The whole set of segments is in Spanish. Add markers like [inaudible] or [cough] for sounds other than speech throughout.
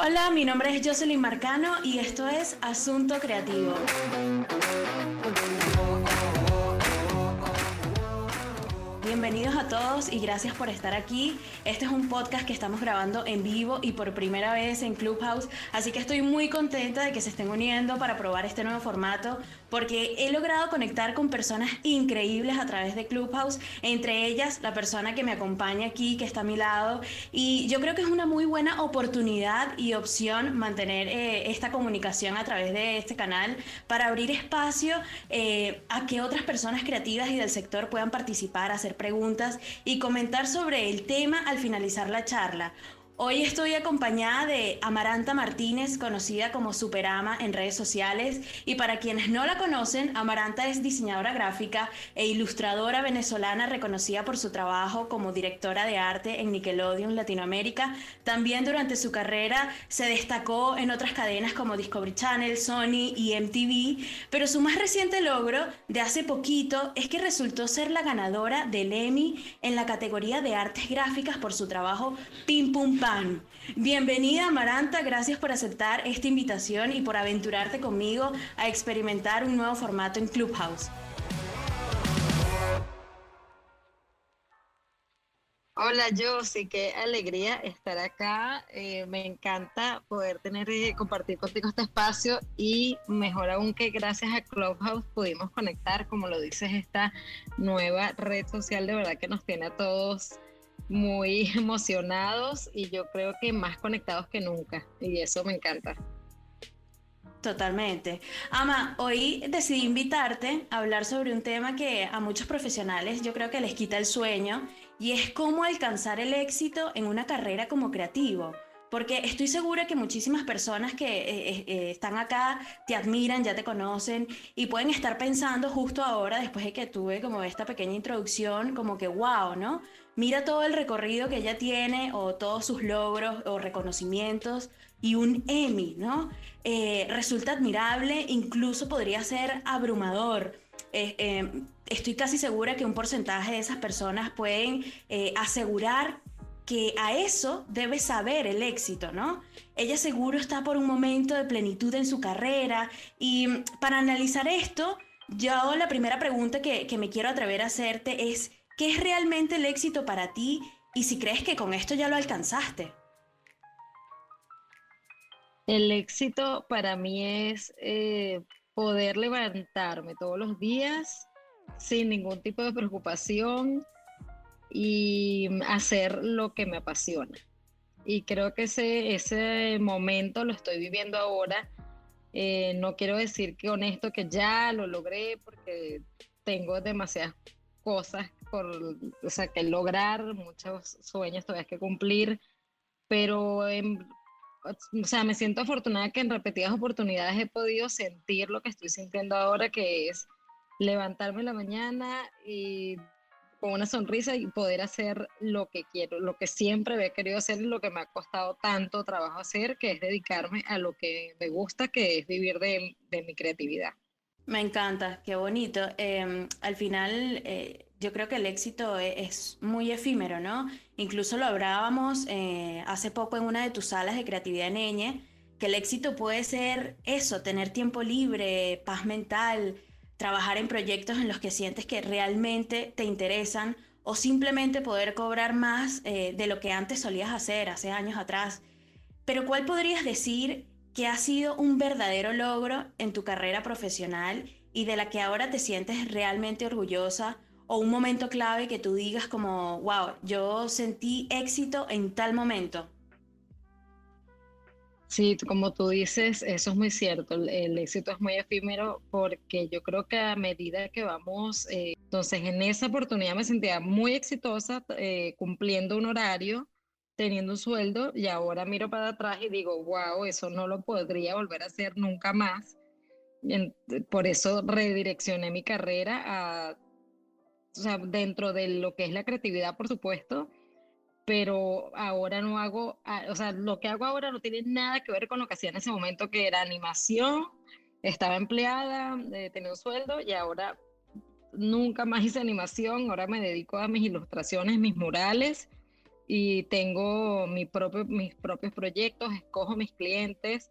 Hola, mi nombre es Jocelyn Marcano y esto es Asunto Creativo. Bienvenidos a todos y gracias por estar aquí. Este es un podcast que estamos grabando en vivo y por primera vez en Clubhouse, así que estoy muy contenta de que se estén uniendo para probar este nuevo formato porque he logrado conectar con personas increíbles a través de Clubhouse, entre ellas la persona que me acompaña aquí, que está a mi lado, y yo creo que es una muy buena oportunidad y opción mantener eh, esta comunicación a través de este canal para abrir espacio eh, a que otras personas creativas y del sector puedan participar, hacer preguntas y comentar sobre el tema al finalizar la charla. Hoy estoy acompañada de Amaranta Martínez, conocida como Superama en redes sociales. Y para quienes no la conocen, Amaranta es diseñadora gráfica e ilustradora venezolana reconocida por su trabajo como directora de arte en Nickelodeon Latinoamérica. También durante su carrera se destacó en otras cadenas como Discovery Channel, Sony y MTV. Pero su más reciente logro de hace poquito es que resultó ser la ganadora del Emmy en la categoría de artes gráficas por su trabajo Pim Pum Pam Bienvenida Amaranta, gracias por aceptar esta invitación y por aventurarte conmigo a experimentar un nuevo formato en Clubhouse. Hola Josie, qué alegría estar acá. Eh, me encanta poder tener y compartir contigo este espacio y mejor aún que gracias a Clubhouse pudimos conectar, como lo dices, esta nueva red social de verdad que nos tiene a todos muy [laughs] emocionados y yo creo que más conectados que nunca. Y eso me encanta. Totalmente. Ama, hoy decidí invitarte a hablar sobre un tema que a muchos profesionales yo creo que les quita el sueño y es cómo alcanzar el éxito en una carrera como creativo. Porque estoy segura que muchísimas personas que eh, eh, eh, están acá te admiran, ya te conocen y pueden estar pensando justo ahora, después de que tuve como esta pequeña introducción, como que wow, ¿no? Mira todo el recorrido que ella tiene o todos sus logros o reconocimientos y un Emmy, ¿no? resulta admirable, incluso podría ser abrumador. estoy casi segura que un porcentaje de esas personas pueden asegurar que a eso debe saber el éxito, ¿no? Ella seguro está por un momento de plenitud en su carrera y mm, para analizar esto, yo la primera pregunta que, que me quiero atrever a hacerte es, ¿qué es realmente el éxito para ti y si crees que con esto ya lo alcanzaste? El éxito para mí es eh, poder levantarme todos los días sin ningún tipo de preocupación, y hacer lo que me apasiona. Y creo que ese, ese momento lo estoy viviendo ahora. Eh, no quiero decir que honesto que ya lo logré porque tengo demasiadas cosas por, o sea, que lograr, muchos sueños todavía que cumplir, pero o sea, me siento afortunada que en repetidas oportunidades he podido sentir lo que estoy sintiendo ahora, que es levantarme en la mañana y con una sonrisa y poder hacer lo que quiero, lo que siempre he querido hacer y lo que me ha costado tanto trabajo hacer, que es dedicarme a lo que me gusta, que es vivir de, mi creatividad. Me encanta, qué bonito. Em, al final, eh, yo creo que el éxito e, es, muy efímero, ¿no? Incluso lo hablábamos eh, hace poco en una de tus salas de creatividad en que el éxito puede ser eso, tener tiempo libre, paz mental, trabajar en proyectos en los que sientes que realmente te interesan o simplemente poder cobrar más eh, de lo que antes solías hacer hace años atrás. Pero ¿cuál podrías decir que ha sido un verdadero logro en tu carrera profesional y de la que ahora te sientes realmente orgullosa? O un momento clave que tú digas como, wow, yo sentí éxito en tal momento. Sí, como tú dices, eso es muy cierto. El, éxito es muy efímero porque yo creo que a medida que vamos, eh, entonces en esa oportunidad me sentía muy exitosa eh, cumpliendo un horario, teniendo un sueldo y ahora miro para atrás y digo, wow, eso no lo podría volver a hacer nunca más. por eso redireccioné mi carrera a, o sea, dentro de lo que es la creatividad, por supuesto, pero ahora no hago, ah, o sea, lo que hago ahora no tiene nada que ver con lo que hacía en ese momento, que era animación, estaba empleada, eh, tenía un sueldo y ahora nunca más hice animación, ahora me dedico a mis ilustraciones, mis murales y tengo mis propios proyectos, escojo mis clientes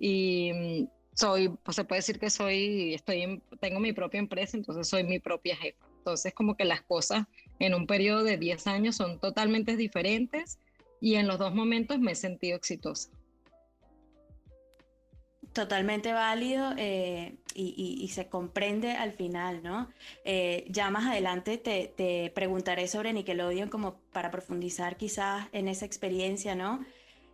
y mm, soy, pues se puede decir que soy, estoy, tengo mi propia empresa, entonces soy mi propia jefa. Entonces como que las cosas en un periodo de 10 años son totalmente diferentes y en los dos momentos me he sentido exitosa. Totalmente válido eh, y, se comprende al final, ¿no? Eh, ya más adelante te, preguntaré sobre Nickelodeon como para profundizar quizás en esa experiencia, ¿no?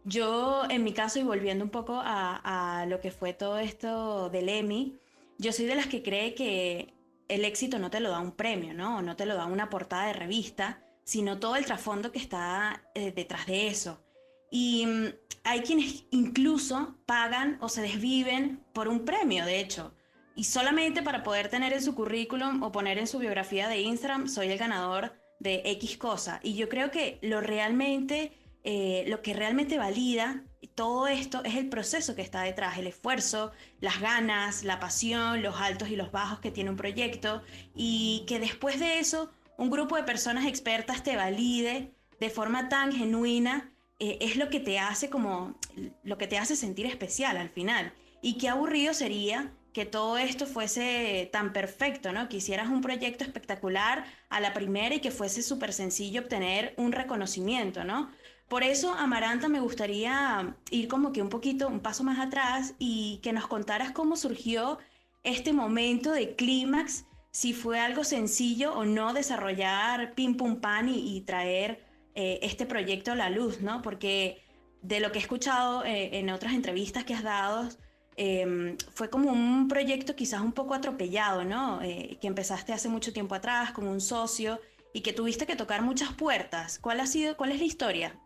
Yo, en mi caso, y volviendo un poco a, a lo que fue todo esto del Emmy, yo soy de las que cree que el éxito no te lo da un premio, ¿no? No te lo da una portada de revista, sino todo el trasfondo que está eh, detrás de eso. Y mm, hay quienes incluso pagan o se desviven por un premio, de hecho. Y solamente para poder tener en su currículum o poner en su biografía de Instagram, soy el ganador de X cosa. Y yo creo que lo realmente, eh, lo que realmente valida todo esto es el proceso que está detrás, el esfuerzo, las ganas, la pasión, los altos y los bajos que tiene un proyecto y que después de eso un grupo de personas expertas te valide de forma tan genuina eh, es lo que te hace como lo que te hace sentir especial al final. Y qué aburrido sería que todo esto fuese tan perfecto, ¿no? Que hicieras un proyecto espectacular a la primera y que fuese súper sencillo obtener un reconocimiento, ¿no? Por eso, Amaranta, me gustaría ir como que un poquito, un paso más atrás y que nos contaras cómo surgió este momento de clímax, si fue algo sencillo o no desarrollar pim pum pan y, traer eh, este proyecto a la luz, ¿no? Porque de lo que he escuchado eh, en otras entrevistas que has dado, em, fue como un proyecto quizás un poco atropellado, ¿no? Eh, que empezaste hace mucho tiempo atrás con un socio y que tuviste que tocar muchas puertas. ¿Cuál ha sido, cuál es la historia?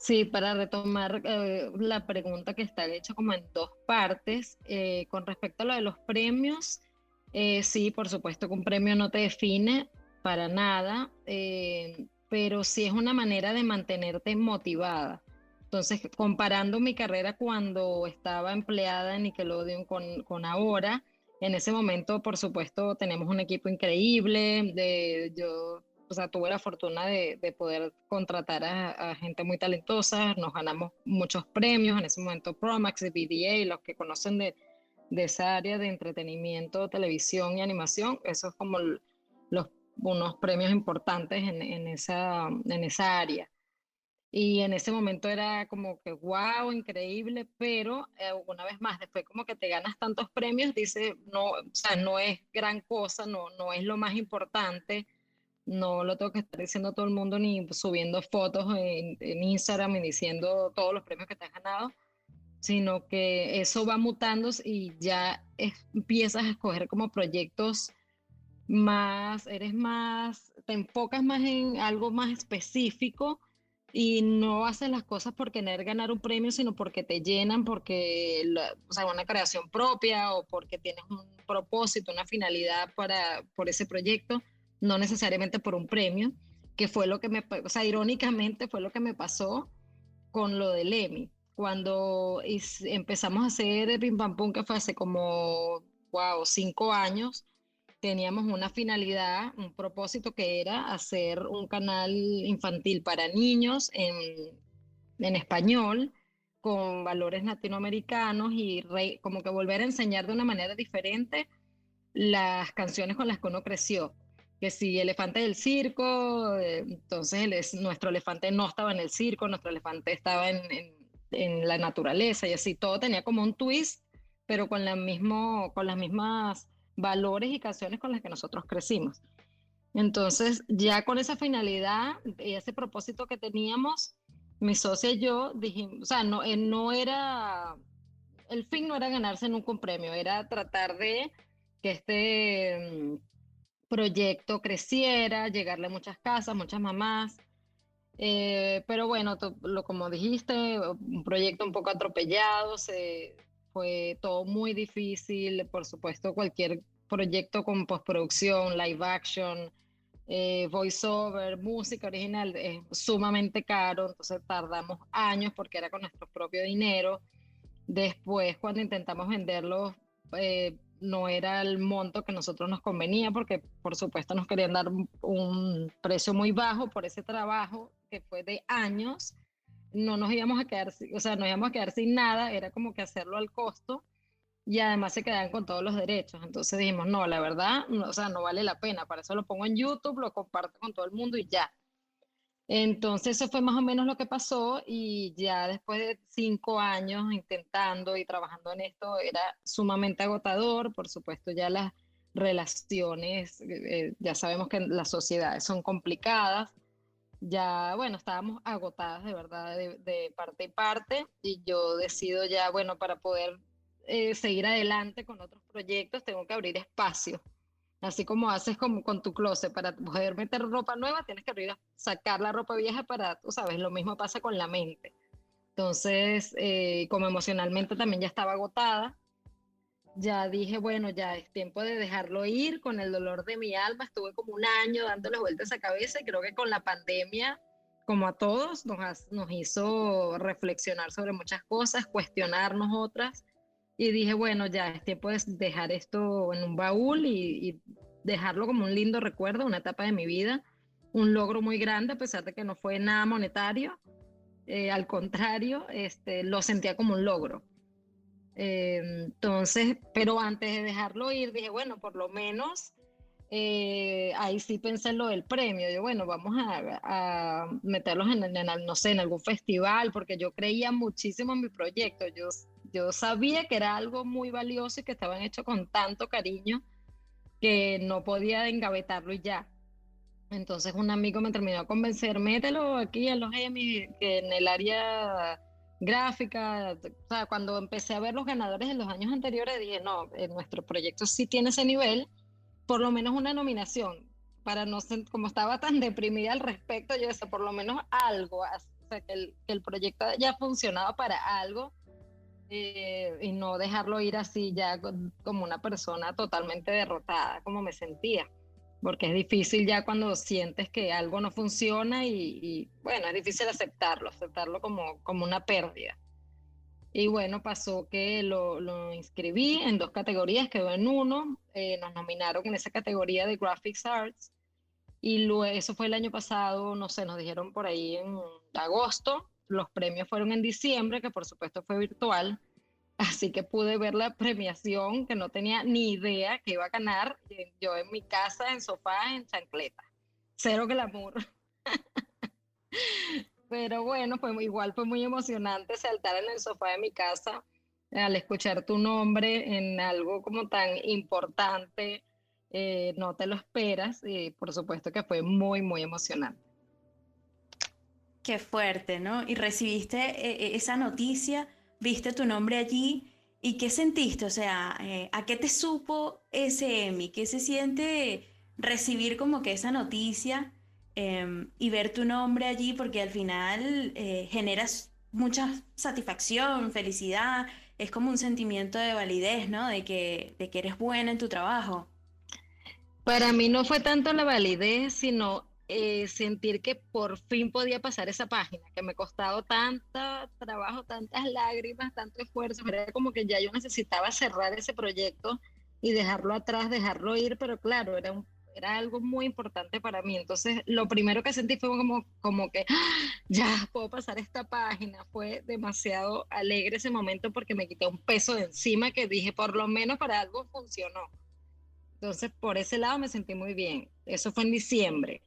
Sí, para retomar eh, la pregunta que está hecha como en dos partes, eh, con respecto a lo de los premios, eh, sí, por supuesto que un premio no te define para nada, pero sí es una manera de mantenerte motivada. Entonces, comparando mi carrera cuando estaba empleada en Nickelodeon con, con ahora, en ese momento, por supuesto, tenemos un equipo increíble. De, yo o sea, tuve la fortuna de, poder contratar a, gente muy talentosa, nos ganamos muchos premios, en ese momento Promax y BDA, los que conocen de, esa área de entretenimiento, televisión y animación, eso es como los, unos premios importantes en, esa, en esa área. Y en ese momento era como que, wow, increíble, pero eh, una vez más, después como que te ganas tantos premios, dice, no, o sea, no es gran cosa, no, no es lo más importante no lo tengo que estar diciendo todo el mundo ni subiendo fotos en, Instagram y diciendo todos los premios que te has ganado, sino que eso va mutando y ya empiezas a escoger como proyectos más, eres más, te enfocas más en algo más específico y no haces las cosas por querer ganar un premio, sino porque te llenan, porque, o sea, una creación propia o porque tienes un propósito, una finalidad para, por ese proyecto no necesariamente por un premio, que fue lo que me, o sea, irónicamente fue lo que me pasó con lo del Emmy. Cuando empezamos a hacer Pim Pam Pum, que fue hace como, wow, cinco años, teníamos una finalidad, un propósito que era hacer un canal infantil para niños en, en español, con valores latinoamericanos y como que volver a enseñar de una manera diferente las canciones con las que uno creció que si elefante del circo, eh, entonces nuestro elefante no estaba en el circo, nuestro elefante estaba en, en, la naturaleza y así, todo tenía como un twist, pero con, la mismo, con las mismas valores y canciones con las que nosotros crecimos. Entonces, ya con esa finalidad y ese propósito que teníamos, mi socia y yo dijimos, o sea, no, eh, no era, el fin no era ganarse nunca un premio, era tratar de que este proyecto creciera, llegarle a muchas casas, muchas mamás. Eh, pero bueno, lo, como dijiste, un proyecto un poco atropellado, se, fue todo muy difícil. Por supuesto, cualquier proyecto con postproducción, live action, eh, voiceover, música original es sumamente caro, entonces tardamos años porque era con nuestro propio dinero. Después, cuando intentamos venderlo, eh, no era el monto que nosotros nos convenía porque por supuesto nos querían dar un precio muy bajo por ese trabajo que fue de años. No nos íbamos a quedar, o sea, nos íbamos a quedar sin nada, era como que hacerlo al costo y además se quedaban con todos los derechos. Entonces dijimos, no, la verdad, o sea, no vale la pena, para eso lo pongo en YouTube, lo comparto con todo el mundo y ya. Entonces eso fue más o menos lo que pasó y ya después de cinco años intentando y trabajando en esto era sumamente agotador, por supuesto ya las relaciones, eh, ya sabemos que las sociedades son complicadas, ya bueno, estábamos agotadas de verdad de, parte y parte y yo decido ya, bueno, para poder eh, seguir adelante con otros proyectos tengo que abrir espacio Así como haces como con tu closet para poder meter ropa nueva, tienes que abrir, sacar la ropa vieja para, tú sabes, lo mismo pasa con la mente. Entonces, eh, como emocionalmente también ya estaba agotada, ya dije, bueno, ya es tiempo de dejarlo ir con el dolor de mi alma. Estuve como un año dándole vueltas a cabeza y creo que con la pandemia, como a todos, nos, nos hizo reflexionar sobre muchas cosas, cuestionarnos otras y dije, bueno, ya es tiempo de dejar esto en un baúl y, dejarlo como un lindo recuerdo, una etapa de mi vida, un logro muy grande, a pesar de que no fue nada monetario. Eh, al contrario, este, lo sentía como un logro. Eh, entonces, pero antes de dejarlo ir, dije, bueno, por lo menos eh, ahí sí pensé en lo del premio. Yo, bueno, vamos a, a meterlos en, en, no sé, en algún festival, porque yo creía muchísimo en mi proyecto. Yo yo sabía que era algo muy valioso y que estaban hechos con tanto cariño que no podía engavetarlo y ya. Entonces un amigo me terminó a convencer, mételo aquí en los Emmy, en el área gráfica. O sea, cuando empecé a ver los ganadores en los años anteriores, dije, no, nuestro proyecto sí tiene ese nivel, por lo menos una nominación. Para no ser, como estaba tan deprimida al respecto, yo decía, por lo menos algo, o sea, que el, que el proyecto ya funcionaba para algo eh, y no dejarlo ir así ya como una persona totalmente derrotada, como me sentía. Porque es difícil ya cuando sientes que algo no funciona y, bueno, es difícil aceptarlo, aceptarlo como, como una pérdida. Y bueno, pasó que lo, lo inscribí en dos categorías, quedó en uno, eh, nos nominaron en esa categoría de Graphics Arts y luego, eso fue el año pasado, no sé, nos dijeron por ahí en agosto, los premios fueron en diciembre, que por supuesto fue virtual, así que pude ver la premiación que no tenía ni idea que iba a ganar, yo en mi casa, en sofá, en chancleta. Cero glamour. [laughs] Pero bueno, fue, igual fue muy emocionante saltar en el sofá de mi casa al escuchar tu nombre en algo como tan importante, eh, no te lo esperas y por supuesto que fue muy, muy emocionante. Qué fuerte, ¿no? Y recibiste eh, eh, esa noticia, viste tu nombre allí y ¿qué sentiste? O sea, eh, ¿a qué te supo ese Emmy? ¿Qué se siente recibir como que esa noticia em, y ver tu nombre allí? Porque al final generas mucha satisfacción, felicidad, es como un sentimiento de validez, ¿no? De que, de que eres buena en tu trabajo. Para mí no fue tanto la validez, sino eh, sentir que por fin podía pasar esa página, que me costado tanto trabajo, tantas lágrimas, tanto esfuerzo, era como que ya yo necesitaba cerrar ese proyecto y dejarlo atrás, dejarlo ir, pero claro, era, un, era algo muy importante para mí. Entonces, lo primero que sentí fue como, como que ¡ah! ya puedo pasar esta página. Fue demasiado alegre ese momento porque me quité un peso de encima que dije, por lo menos para algo funcionó. Entonces, por ese lado me sentí muy bien. Eso fue en diciembre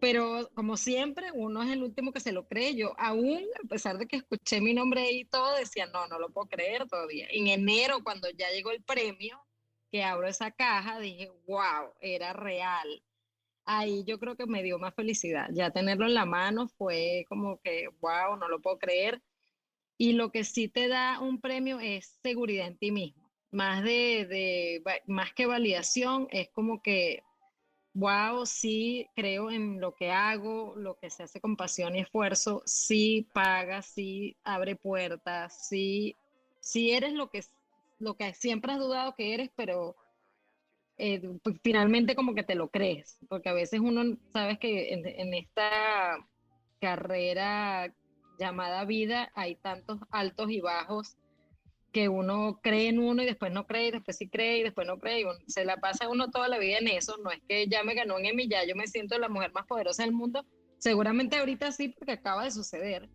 pero como siempre, uno es el último que se lo cree. Yo aún, a pesar de que escuché mi nombre y todo, decía, no, no lo puedo creer todavía. En enero, cuando ya llegó el premio, que abro esa caja, dije, wow, era real. Ahí yo creo que me dio más felicidad. Ya tenerlo en la mano fue como que, wow, no lo puedo creer. Y lo que sí te da un premio es seguridad en ti mismo. Más de, de más que validación, es como que wow, sí creo en lo que hago, lo que se hace con pasión y esfuerzo, sí paga, sí abre puertas, sí, sí eres lo que, lo que siempre has dudado que eres, pero eh, pues, finalmente como que te lo crees, porque a veces uno, sabes que en, en esta carrera llamada vida hay tantos altos y bajos que uno cree en uno y después no cree, y después sí cree y después no cree. Y se la pasa uno toda la vida en eso. No es que ya me ganó en Emmy, ya yo me siento la mujer más poderosa del mundo. Seguramente ahorita sí, porque acaba de suceder,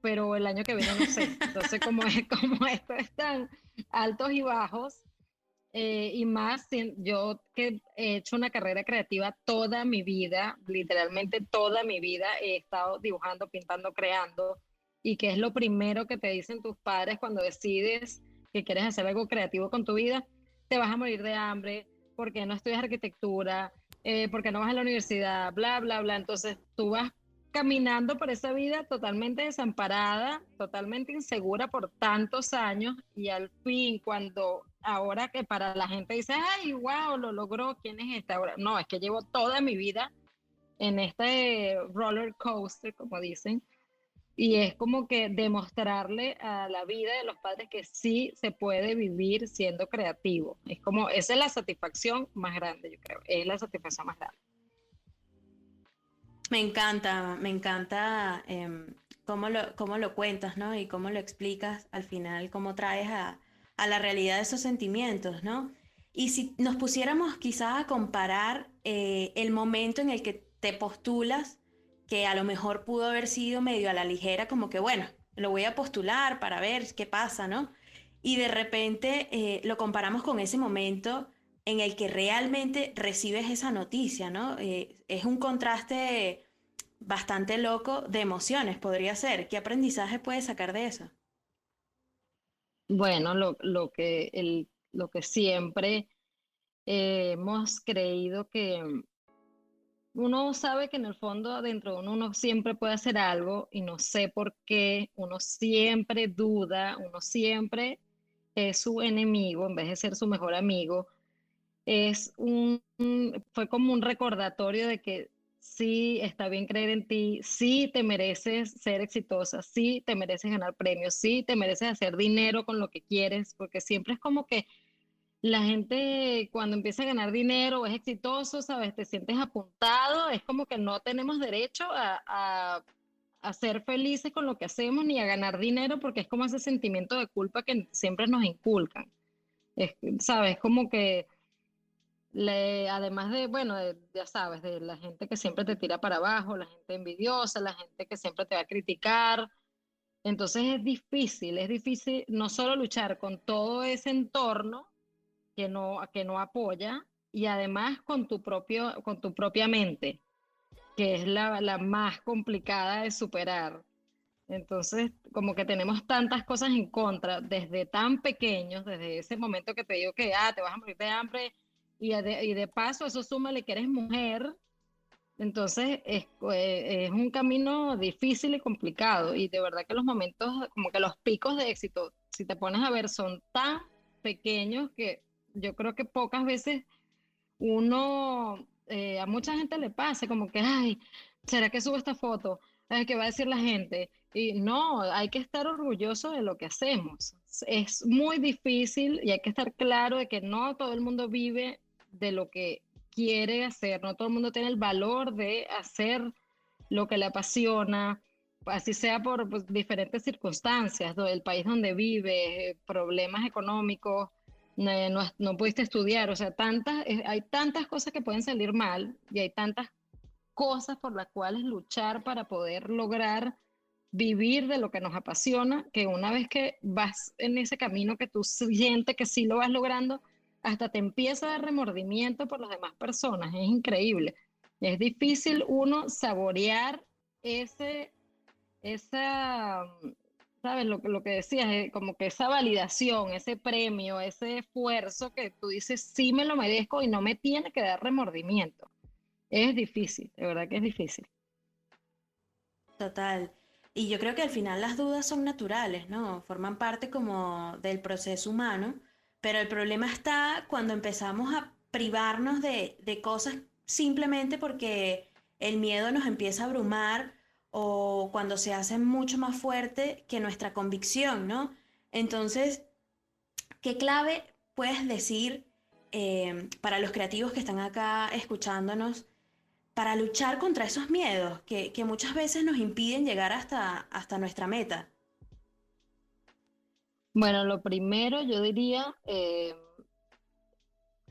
pero el año que viene no sé. Entonces, como, es, [laughs] como esto están altos y bajos, eh, y más yo que he hecho una carrera creativa toda mi vida, literalmente toda mi vida he estado dibujando, pintando, creando y que es lo primero que te dicen tus padres cuando decides que quieres hacer algo creativo con tu vida, te vas a morir de hambre porque no estudias arquitectura, eh, porque no vas a la universidad, bla, bla, bla. Entonces tú vas caminando por esa vida totalmente desamparada, totalmente insegura por tantos años y al fin cuando ahora que para la gente dice, ay, wow, lo logró, ¿quién es esta? Ahora, no, es que llevo toda mi vida en este roller coaster, como dicen, y es como que demostrarle a la vida de los padres que sí se puede vivir siendo creativo. Es como, esa es la satisfacción más grande, yo creo, es la satisfacción más grande. Me encanta, me encanta em, cómo, lo, cómo lo cuentas, ¿no? Y cómo lo explicas al final, cómo traes a, a la realidad esos sentimientos, ¿no? Y si nos pusiéramos quizás a comparar eh, el momento en el que te postulas que a lo mejor pudo haber sido medio a la ligera, como que bueno, lo voy a postular para ver qué pasa, ¿no? Y de repente eh, lo comparamos con ese momento en el que realmente recibes esa noticia, ¿no? Eh, es un contraste bastante loco de emociones, podría ser. ¿Qué aprendizaje puedes sacar de eso? Bueno, lo, que, el, lo que siempre hemos creído que uno sabe que en el fondo adentro de uno, uno siempre puede hacer algo y no sé por qué, uno siempre duda, uno siempre es su enemigo en vez de ser su mejor amigo. Es un, fue como un recordatorio de que sí está bien creer en ti, sí te mereces ser exitosa, sí te mereces ganar premios, sí te mereces hacer dinero con lo que quieres, porque siempre es como que la gente cuando empieza a ganar dinero o es exitoso, ¿sabes? Te sientes apuntado, es como que no tenemos derecho a, ser felices con lo que hacemos ni a ganar dinero porque es como ese sentimiento de culpa que siempre nos inculcan. Es, ¿Sabes? Como que le, además de, bueno, ya sabes, de la gente que siempre te tira para abajo, la gente envidiosa, la gente que siempre te va a criticar. Entonces es difícil, es difícil no solo luchar con todo ese entorno, que no, que no apoya y además con tu, propio, con tu propia mente, que es la, la más complicada de superar. Entonces, como que tenemos tantas cosas en contra desde tan pequeños, desde ese momento que te digo que ah, te vas a morir de hambre y de, y de paso eso súmale que eres mujer, entonces es, eh, es, un camino difícil y complicado y de verdad que los momentos, como que los picos de éxito, si te pones a ver, son tan pequeños que yo creo que pocas veces uno, eh, a mucha gente le pasa como que, ay, ¿será que subo esta foto? ¿Qué va a decir la gente? Y no, hay que estar orgulloso de lo que hacemos. Es muy difícil y hay que estar claro de que no todo el mundo vive de lo que quiere hacer, no todo el mundo tiene el valor de hacer lo que le apasiona, así sea por pues, diferentes circunstancias, el país donde vive, problemas económicos, no, pudiste estudiar, o sea, tantas, eh, hay tantas cosas que pueden salir mal y hay tantas cosas por las cuales luchar para poder lograr vivir de lo que nos apasiona, que una vez que vas en ese camino que tú sientes que sí lo vas logrando, hasta te empieza a remordimiento por las demás personas, es increíble. Es difícil uno saborear ese, esa, ¿sabes? Lo, lo que decías, eh, como que esa validación, ese premio, ese esfuerzo que tú dices, sí me lo merezco y no me tiene que dar remordimiento. Es difícil, de verdad que es difícil. Total. Y yo creo que al final las dudas son naturales, ¿no? Forman parte como del proceso humano, pero el problema está cuando empezamos a privarnos de, de cosas simplemente porque el miedo nos empieza a abrumar o cuando se hace mucho más fuerte que nuestra convicción, ¿no? Entonces, ¿qué clave puedes decir eh, para los creativos que están acá escuchándonos para luchar contra esos miedos que, muchas veces nos impiden llegar hasta, hasta nuestra meta? Bueno, lo primero yo diría eh,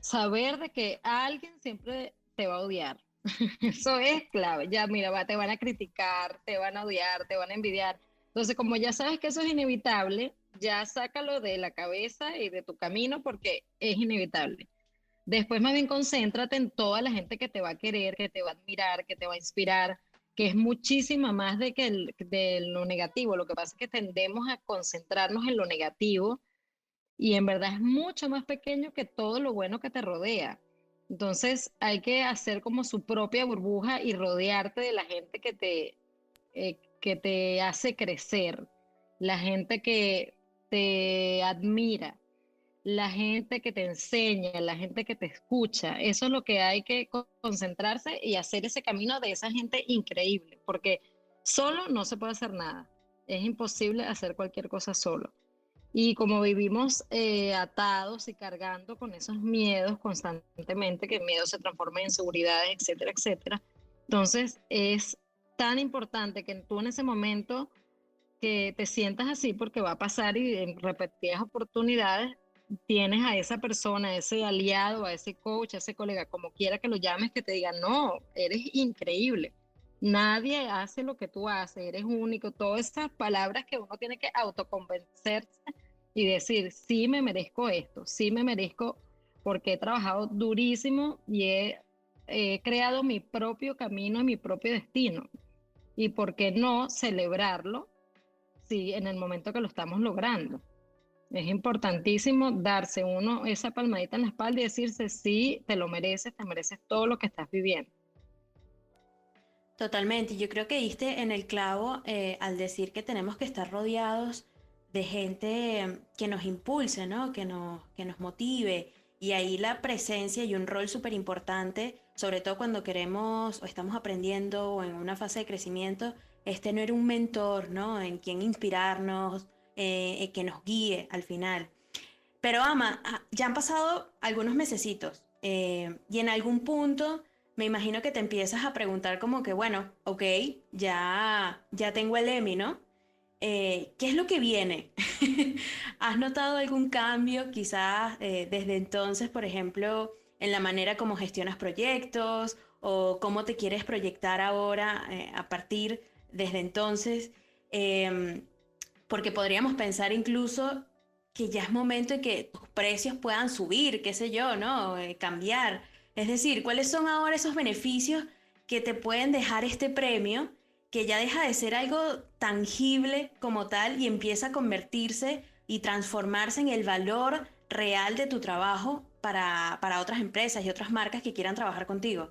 saber de que alguien siempre te va a odiar. [laughs] Eso es clave. Ya, mira, te van a criticar, te van a odiar, te van a envidiar. Entonces, como ya sabes que eso es inevitable, ya sácalo de la cabeza y de tu camino porque es inevitable. Después, más bien, concéntrate en toda la gente que te va a querer, que te va a admirar, que te va a inspirar, que es muchísima más de que de lo negativo. Lo que pasa es que tendemos a concentrarnos en lo negativo y en verdad es mucho más pequeño que todo lo bueno que te rodea. Entonces hay que hacer como su propia burbuja y rodearte de la gente que te, eh, que te hace crecer, la gente que te admira, la gente que te enseña, la gente que te escucha. Eso es lo que hay que concentrarse y hacer ese camino de esa gente increíble, porque solo no se puede hacer nada. Es imposible hacer cualquier cosa solo. Y como vivimos eh, atados y cargando con esos miedos constantemente, que el miedo se transforma en seguridad, etcétera, etcétera, entonces es tan importante que tú en ese momento que te sientas así porque va a pasar y en repetidas oportunidades tienes a esa persona, a ese aliado, a ese coach, a ese colega, como quiera que lo llames, que te diga, no, eres increíble. Nadie hace lo que tú haces, eres único. Todas esas palabras que uno tiene que autoconvencerse y decir, sí me merezco esto, sí me merezco porque he trabajado durísimo y he, he creado mi propio camino y mi propio destino. Y por qué no celebrarlo sí, en el momento que lo estamos logrando. Es importantísimo darse uno esa palmadita en la espalda y decirse, sí, te lo mereces, te mereces todo lo que estás viviendo. Totalmente, yo creo que diste en el clavo eh, al decir que tenemos que estar rodeados de gente que nos impulse, ¿no? que, nos, que nos motive. Y ahí la presencia y un rol súper importante, sobre todo cuando queremos o estamos aprendiendo o en una fase de crecimiento, es tener un mentor, ¿no? En quien inspirarnos, eh, eh, que nos guíe al final. Pero Ama, ah, ya han pasado algunos mesecitos eh, y en algún punto me imagino que te empiezas a preguntar como que, bueno, ok, ya, ya tengo el EMI, ¿no? ¿Qué es lo que viene? [laughs] ¿Has notado algún cambio quizás desde entonces, por ejemplo, en la manera como gestionas proyectos o cómo te quieres proyectar ahora a partir desde entonces? Em, porque podríamos pensar incluso que ya es momento de que tus precios puedan subir, qué sé yo, ¿no? Eh, cambiar. Es decir, ¿cuáles son ahora esos beneficios que te pueden dejar este premio que ya deja de ser algo tangible como tal y empieza a convertirse y transformarse en el valor real de tu trabajo para, para otras empresas y otras marcas que quieran trabajar contigo?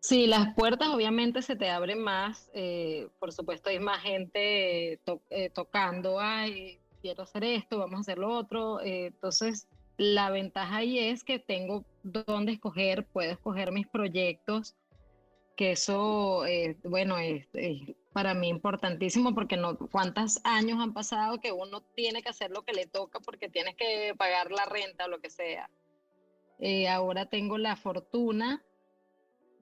Sí, las puertas obviamente se te abren más, eh, por supuesto hay más gente eh, tocando, ay, quiero hacer esto, vamos a hacer lo otro, eh, entonces la ventaja ahí es que tengo dónde escoger, puedo escoger mis proyectos, que eso, bueno, es, para mí importantísimo porque no, cuántos años han pasado que uno tiene que hacer lo que le toca porque tienes que pagar la renta o lo que sea. ahora tengo la fortuna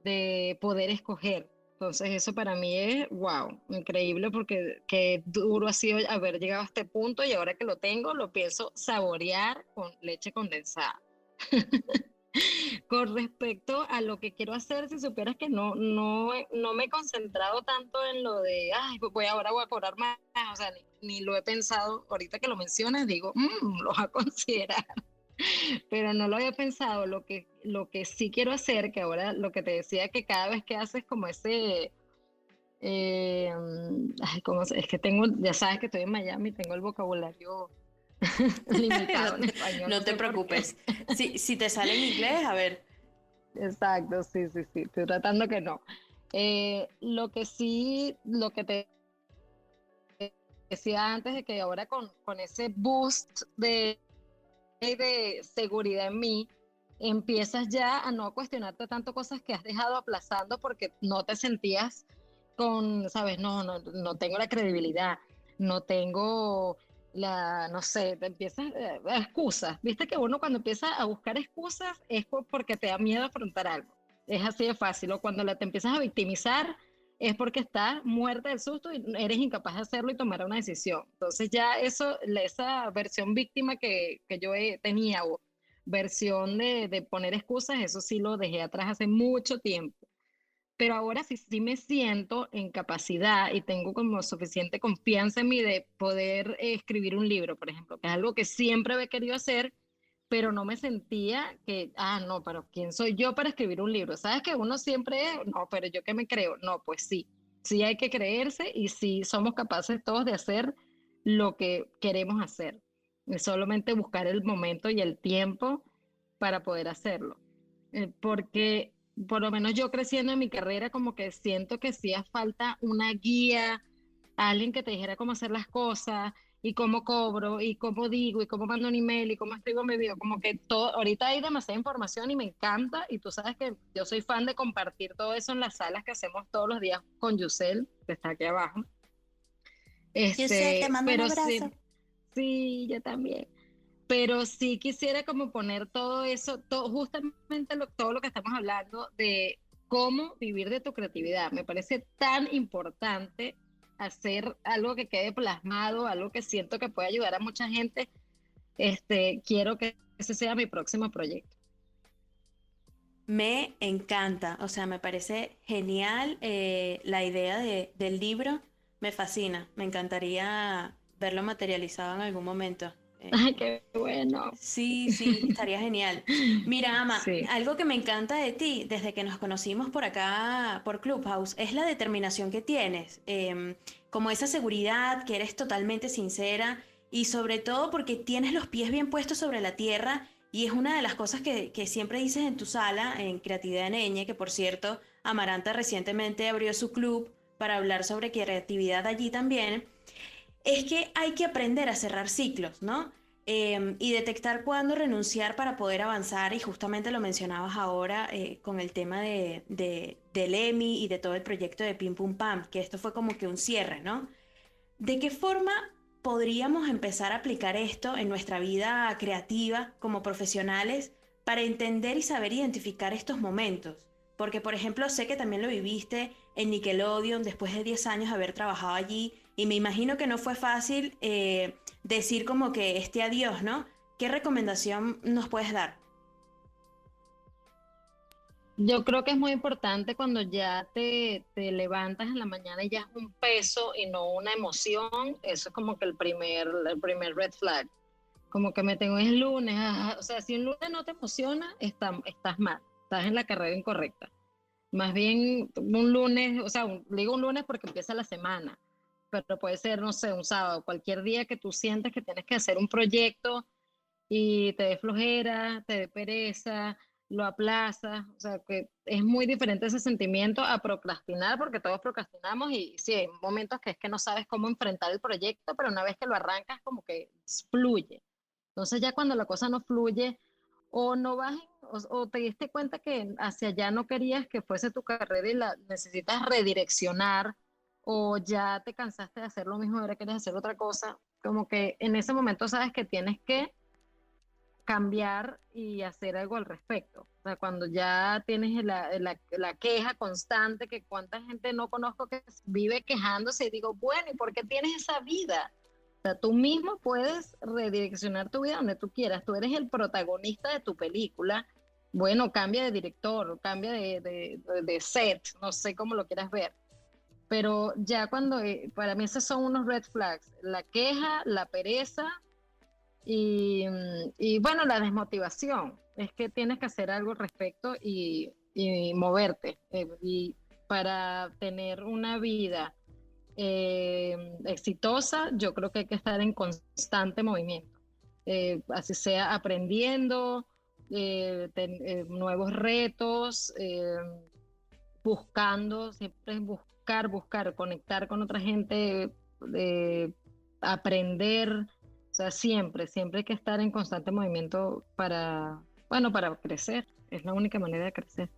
de poder escoger. Entonces eso para mí es, wow, increíble porque qué duro ha sido haber llegado a este punto y ahora que lo tengo lo pienso saborear con leche condensada. [laughs] [laughs] con respecto a lo que quiero hacer, si supieras que no, no, no me he concentrado tanto en lo de, ay, voy ahora voy a cobrar más, o sea, ni, lo he pensado, ahorita que lo mencionas, digo, mmm, lo voy a [laughs] considerar pero no lo había pensado. Lo que, lo que sí quiero hacer, que ahora lo que te decía, que cada vez que haces como ese, eh, ay, ¿cómo es que tengo, ya sabes que estoy en Miami, tengo el vocabulario [laughs] limitado en español. No, te preocupes. Si, si te sale en inglés, a ver. Exacto, sí, sí, sí, estoy tratando que no. Eh, lo que sí, lo que te decía antes de que ahora con, con ese boost de de seguridad en mí, empiezas ya a no cuestionarte tanto cosas que has dejado aplazando porque no te sentías con, sabes, no, no, no tengo la credibilidad, no tengo la, no sé, te empiezas, eh, excusas, viste que uno cuando empieza a buscar excusas es porque te da miedo afrontar algo, es así de fácil, o cuando la, te empiezas a victimizar es porque estás muerta del susto y eres incapaz de hacerlo y tomar una decisión. Entonces ya eso, esa versión víctima que, que yo tenía o versión de, de, poner excusas, eso sí lo dejé atrás hace mucho tiempo. Pero ahora sí, sí me siento en capacidad y tengo como suficiente confianza en mí de poder escribir un libro, por ejemplo, que es algo que siempre he querido hacer pero no me sentía que, ah, no, pero ¿quién soy yo para escribir un libro? ¿Sabes que uno siempre, no, pero yo que me creo? No, pues sí, sí hay que creerse y sí somos capaces todos de hacer lo que queremos hacer. Es solamente buscar el momento y el tiempo para poder hacerlo. Eh, porque por lo menos yo creciendo en mi carrera, como que siento que sí hace falta una guía, alguien que te dijera cómo hacer las cosas, y cómo cobro y cómo digo y cómo mando un email y cómo escribo mi video, como que todo, ahorita hay demasiada información y me encanta y tú sabes que yo soy fan de compartir todo eso en las salas que hacemos todos los días con Yusel, que está aquí abajo. Este, te mando un abrazo. Sí, sí, yo también. Pero sí quisiera como poner todo eso, todo, justamente todo lo que estamos hablando de cómo vivir de tu creatividad. Me parece tan importante hacer algo que quede plasmado, algo que siento que puede ayudar a mucha gente, este, quiero que ese sea mi próximo proyecto. Me encanta, o sea, me parece genial eh, la idea de, del libro, me fascina, me encantaría verlo materializado en algún momento. Ay, qué bueno. Sí, sí, estaría genial. Mira, Ama, algo que me encanta de ti desde que nos conocimos por acá, por Clubhouse, es la determinación que tienes, em, como esa seguridad, que eres totalmente sincera y sobre todo porque tienes los pies bien puestos sobre la tierra y es una de las cosas que, que siempre dices en tu sala, en Creatividad Neñe, que por cierto, Amaranta recientemente abrió su club para hablar sobre creatividad allí también es que hay que aprender a cerrar ciclos, ¿no? Em, y detectar cuándo renunciar para poder avanzar, y justamente lo mencionabas ahora eh, con el tema de, de, del EMI y de todo el proyecto de Pim Pum Pam, que esto fue como que un cierre, ¿no? ¿De qué forma podríamos empezar a aplicar esto en nuestra vida creativa como profesionales para entender y saber identificar estos momentos? Porque, por ejemplo, sé que también lo viviste en Nickelodeon después de 10 años haber trabajado allí y me imagino que no fue fácil eh, decir como que este adiós, ¿no? ¿Qué recomendación nos puedes dar? Yo creo que es muy importante cuando ya te, te, levantas en la mañana y ya es un peso y no una emoción. Eso es como que el primer, el primer red flag. Como que me tengo el lunes. o sea, si un lunes no te emociona, está, estás mal. Estás en la carrera incorrecta. Más bien un lunes, o sea, digo un lunes porque empieza la semana pero puede ser, no sé, un sábado, cualquier día que tú sientes que tienes que hacer un proyecto y te dé flojera, te dé pereza, lo aplazas, o sea, que es muy diferente ese sentimiento a procrastinar, porque todos procrastinamos y sí, hay momentos que es que no sabes cómo enfrentar el proyecto, pero una vez que lo arrancas, como que fluye. Entonces ya cuando la cosa no fluye, o no vas, o, o, te diste cuenta que hacia allá no querías que fuese tu carrera y la necesitas redireccionar o ya te cansaste de hacer lo mismo, ahora quieres hacer otra cosa, como que en ese momento sabes que tienes que cambiar y hacer algo al respecto. O sea, cuando ya tienes la, la, queja constante, que cuánta gente no conozco que vive quejándose y digo, bueno, ¿y por qué tienes esa vida? O sea, tú mismo puedes redireccionar tu vida donde tú quieras. Tú eres el protagonista de tu película. Bueno, cambia de director, cambia de, de, de set, no sé cómo lo quieras ver pero ya cuando, eh, para mí esos son unos red flags, la queja, la pereza y, y bueno, la desmotivación. Es que tienes que hacer algo al respecto y, moverte. Eh, y para tener una vida eh, exitosa, yo creo que hay que estar en constante movimiento. así sea aprendiendo, nuevos retos, buscando, siempre buscando buscar, buscar, conectar con otra gente, aprender, o sea, siempre, siempre hay que estar en constante movimiento para, bueno, para crecer, es la única manera de crecer.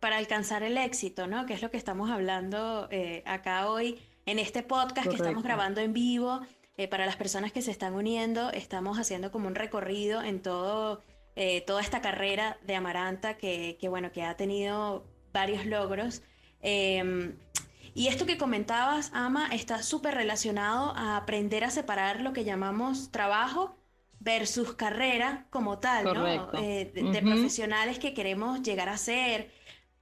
Para alcanzar el éxito, ¿no? Que es lo que estamos hablando eh, acá hoy en este podcast que estamos grabando en vivo. Eh, para las personas que se están uniendo, estamos haciendo como un recorrido en todo, eh, toda esta carrera de Amaranta que, que, bueno, que ha tenido varios logros. Em, Y esto que comentabas, Ama, está súper relacionado a aprender a separar lo que llamamos trabajo versus carrera como tal, ¿no? Eh, de, profesionales que queremos llegar a ser.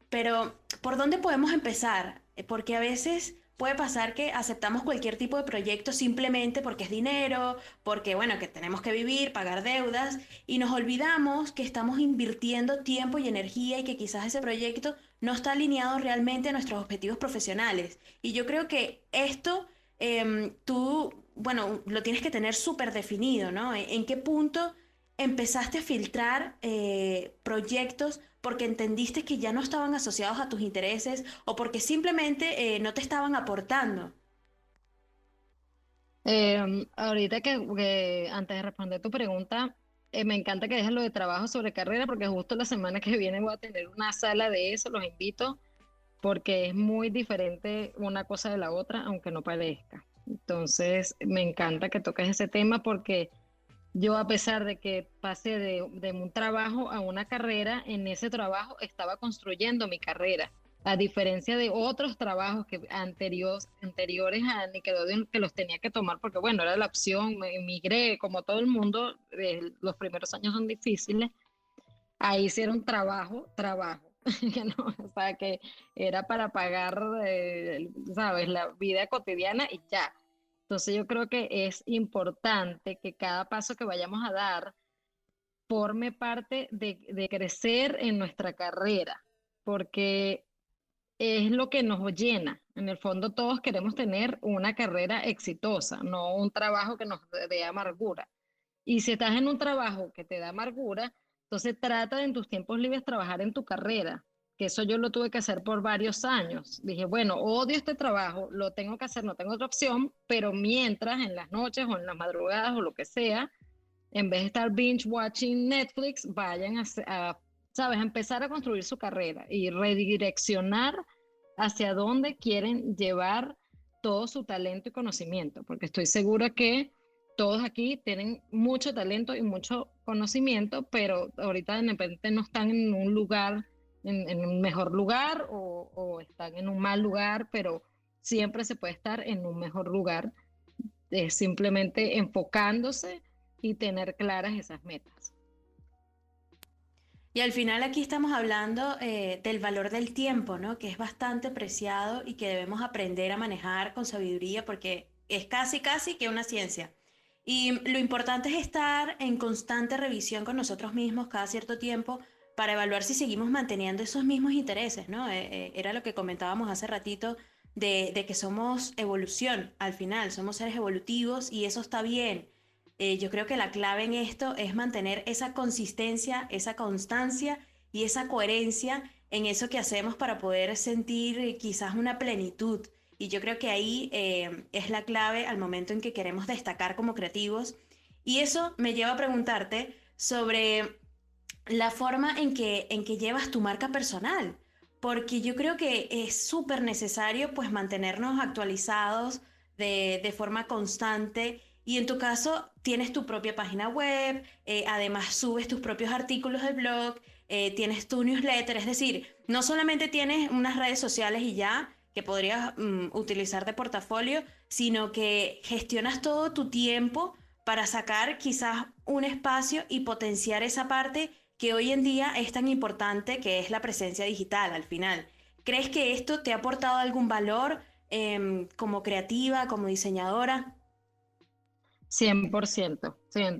Pero, ¿por dónde podemos empezar? Eh, porque a veces puede pasar que aceptamos cualquier tipo de proyecto simplemente porque es dinero, porque, bueno, que tenemos que vivir, pagar deudas, y nos olvidamos que estamos invirtiendo tiempo y energía y que quizás ese proyecto no está alineado realmente a nuestros objetivos profesionales. Y yo creo que esto, em, tú bueno, lo tienes que tener súper definido, ¿no? ¿En qué punto empezaste a filtrar eh, proyectos porque entendiste que ya no estaban asociados a tus intereses o porque simplemente eh, no te estaban aportando? Em, ahorita que, antes de responder tu pregunta, eh, me encanta que dejes lo de trabajo sobre carrera porque justo la semana que viene voy a tener una sala de eso, los invito, porque es muy diferente una cosa de la otra, aunque no parezca. Entonces, me encanta que toques ese tema porque yo a pesar de que pasé de, un trabajo a una carrera, en ese trabajo estaba construyendo mi carrera. A diferencia de otros trabajos que anteriores, anteriores a Nickelodeon que los tenía que tomar porque, bueno, era la opción, me emigré, como todo el mundo, eh, los primeros años son difíciles. Ahí hicieron trabajo, trabajo. [laughs] o sea, que era para pagar, eh, sabes, la vida cotidiana y ya. Entonces yo creo que es importante que cada paso que vayamos a dar forme parte de, de crecer en nuestra carrera, porque es lo que nos llena. En el fondo todos queremos tener una carrera exitosa, no un trabajo que nos dé amargura. Y si estás en un trabajo que te da amargura, entonces trata de en tus tiempos libres trabajar en tu carrera, que eso yo lo tuve que hacer por varios años. Dije, bueno, odio este trabajo, lo tengo que hacer, no tengo otra opción, pero mientras en las noches o en las madrugadas o lo que sea, en vez de estar binge watching Netflix, vayan a, sabes, empezar a construir su carrera y redireccionar hacia dónde quieren llevar todo su talento y conocimiento, porque estoy segura que todos aquí tienen mucho talento y mucho conocimiento, pero ahorita de repente no están en un lugar, en, un mejor lugar o, están en un mal lugar, pero siempre se puede estar en un mejor lugar, simplemente enfocándose y tener claras esas metas. Y al final aquí estamos hablando eh, del valor del tiempo, ¿no? Que es bastante preciado y que debemos aprender a manejar con sabiduría porque es casi, casi que una ciencia. Y lo importante es estar en constante revisión con nosotros mismos cada cierto tiempo para evaluar si seguimos manteniendo esos mismos intereses, ¿no? Eh, eh, era lo que comentábamos hace ratito de, que somos evolución al final, somos seres evolutivos y eso está bien. Eh, yo creo que la clave en esto es mantener esa consistencia, esa constancia y esa coherencia en eso que hacemos para poder sentir quizás una plenitud y yo creo que ahí eh, es la clave al momento en que queremos destacar como creativos. Y eso me lleva a preguntarte sobre la forma en que, en que llevas tu marca personal, porque yo creo que es súper necesario pues mantenernos actualizados de, de, forma constante. Y en tu caso tienes tu propia página web, eh, además subes tus propios artículos de blog, eh, tienes tu newsletter, es decir, no solamente tienes unas redes sociales y ya, que podrías mm, utilizar de portafolio, sino que gestionas todo tu tiempo para sacar quizás un espacio y potenciar esa parte que hoy en día es tan importante que es la presencia digital al final. ¿Crees que esto te ha aportado algún valor em, como creativa, como diseñadora? 100%.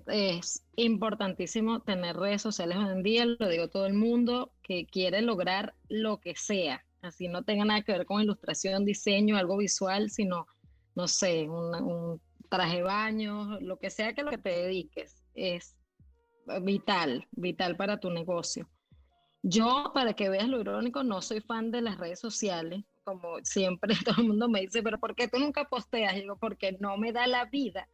Es importantísimo tener redes sociales hoy en día, lo digo todo el mundo, que quiere lograr lo que sea, así no tenga nada que ver con ilustración, diseño, algo visual, sino, no sé, un, traje de baño, lo que sea que lo que te dediques, es vital, vital para tu negocio. Yo, para que veas lo irónico, no soy fan de las redes sociales, como siempre [laughs] todo el mundo me dice, pero ¿por qué tú nunca posteas? digo, porque no me da la vida.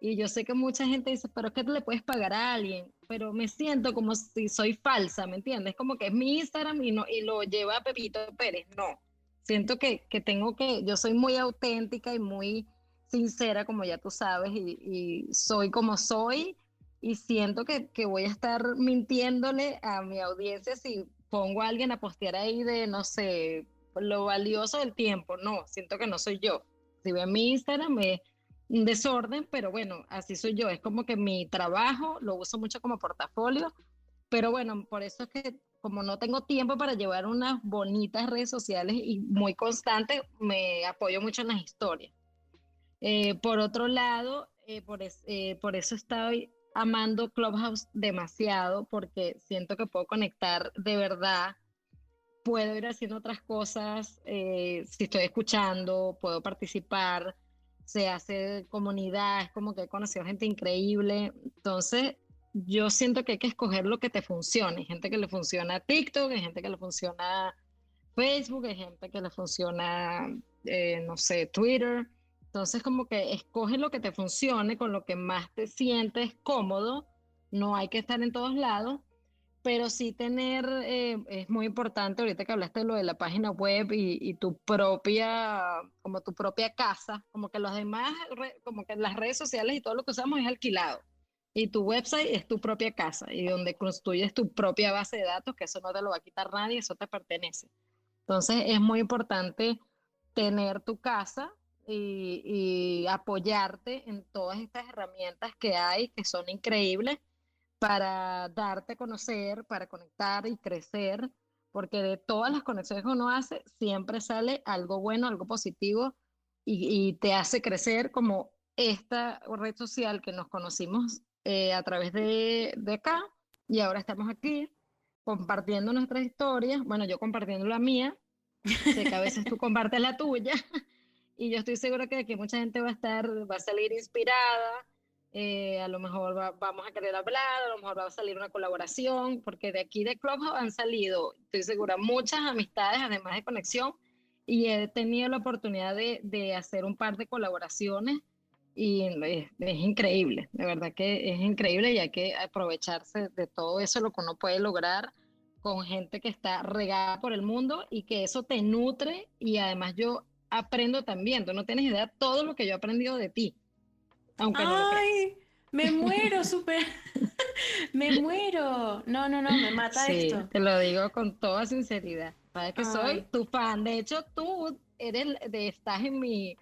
Y yo sé que mucha gente dice, pero es que le puedes pagar a alguien, pero me siento como si soy falsa, ¿me entiendes? Como que es mi Instagram y, no, y lo lleva Pepito Pérez. No, siento que, que tengo que, yo soy muy auténtica y muy sincera, como ya tú sabes, y, y soy como soy, y siento que, que, voy a estar mintiéndole a mi audiencia si pongo a alguien a postear ahí de, no sé, lo valioso del tiempo. No, siento que no soy yo. Si ven mi Instagram es un desorden, pero bueno, así soy yo. Es como que mi trabajo lo uso mucho como portafolio, pero bueno, por eso es que como no tengo tiempo para llevar unas bonitas redes sociales y muy constantes, me apoyo mucho en las historias. Eh, por otro lado, eh, por, eh, por eso estoy amando Clubhouse demasiado, porque siento que puedo conectar de verdad, puedo ir haciendo otras cosas, si estoy escuchando, puedo participar, se hace comunidad, es como que he conocido gente increíble, entonces yo siento que hay que escoger lo que te funcione. Hay gente que le funciona TikTok, hay gente que le funciona Facebook, hay gente que le funciona, eh, no sé, Twitter. Entonces, como que escoge lo que te funcione, con lo que más te sientes cómodo. No hay que estar en todos lados, pero sí tener, eh, es muy importante, ahorita que hablaste de lo de la página web y, y, tu propia, como tu propia casa, como que los demás, como que las redes sociales y todo lo que usamos es alquilado. Y tu website es tu propia casa y donde construyes tu propia base de datos, que eso no te lo va a quitar nadie, eso te pertenece. Entonces es muy importante tener tu casa y, apoyarte en todas estas herramientas que hay, que son increíbles, para darte a conocer, para conectar y crecer, porque de todas las conexiones que uno hace, siempre sale algo bueno, algo positivo y, te hace crecer como esta red social que nos conocimos eh, a través de, de acá y ahora estamos aquí compartiendo nuestras historias, bueno, yo compartiendo la mía, sé que a veces tú compartes la tuya [laughs] y yo estoy segura que aquí mucha gente va a estar, va a salir inspirada, eh, a lo mejor vamos a querer hablar, a lo mejor va a salir una colaboración, porque de aquí de Clubhouse han salido, estoy segura, muchas amistades, además de conexión, y he tenido la oportunidad de, de hacer un par de colaboraciones y es, increíble, de verdad que es increíble y hay que aprovecharse de todo eso, lo que uno puede lograr con gente que está regada por el mundo y que eso te nutre y además yo aprendo también, tú no tienes idea todo lo que yo he aprendido de ti. Aunque Ay, me muero, súper. [laughs] me muero. No, no, no, me mata sí, esto. Te lo digo con toda sinceridad. Sabes que soy tu fan. De hecho, tú eres de, estás en mi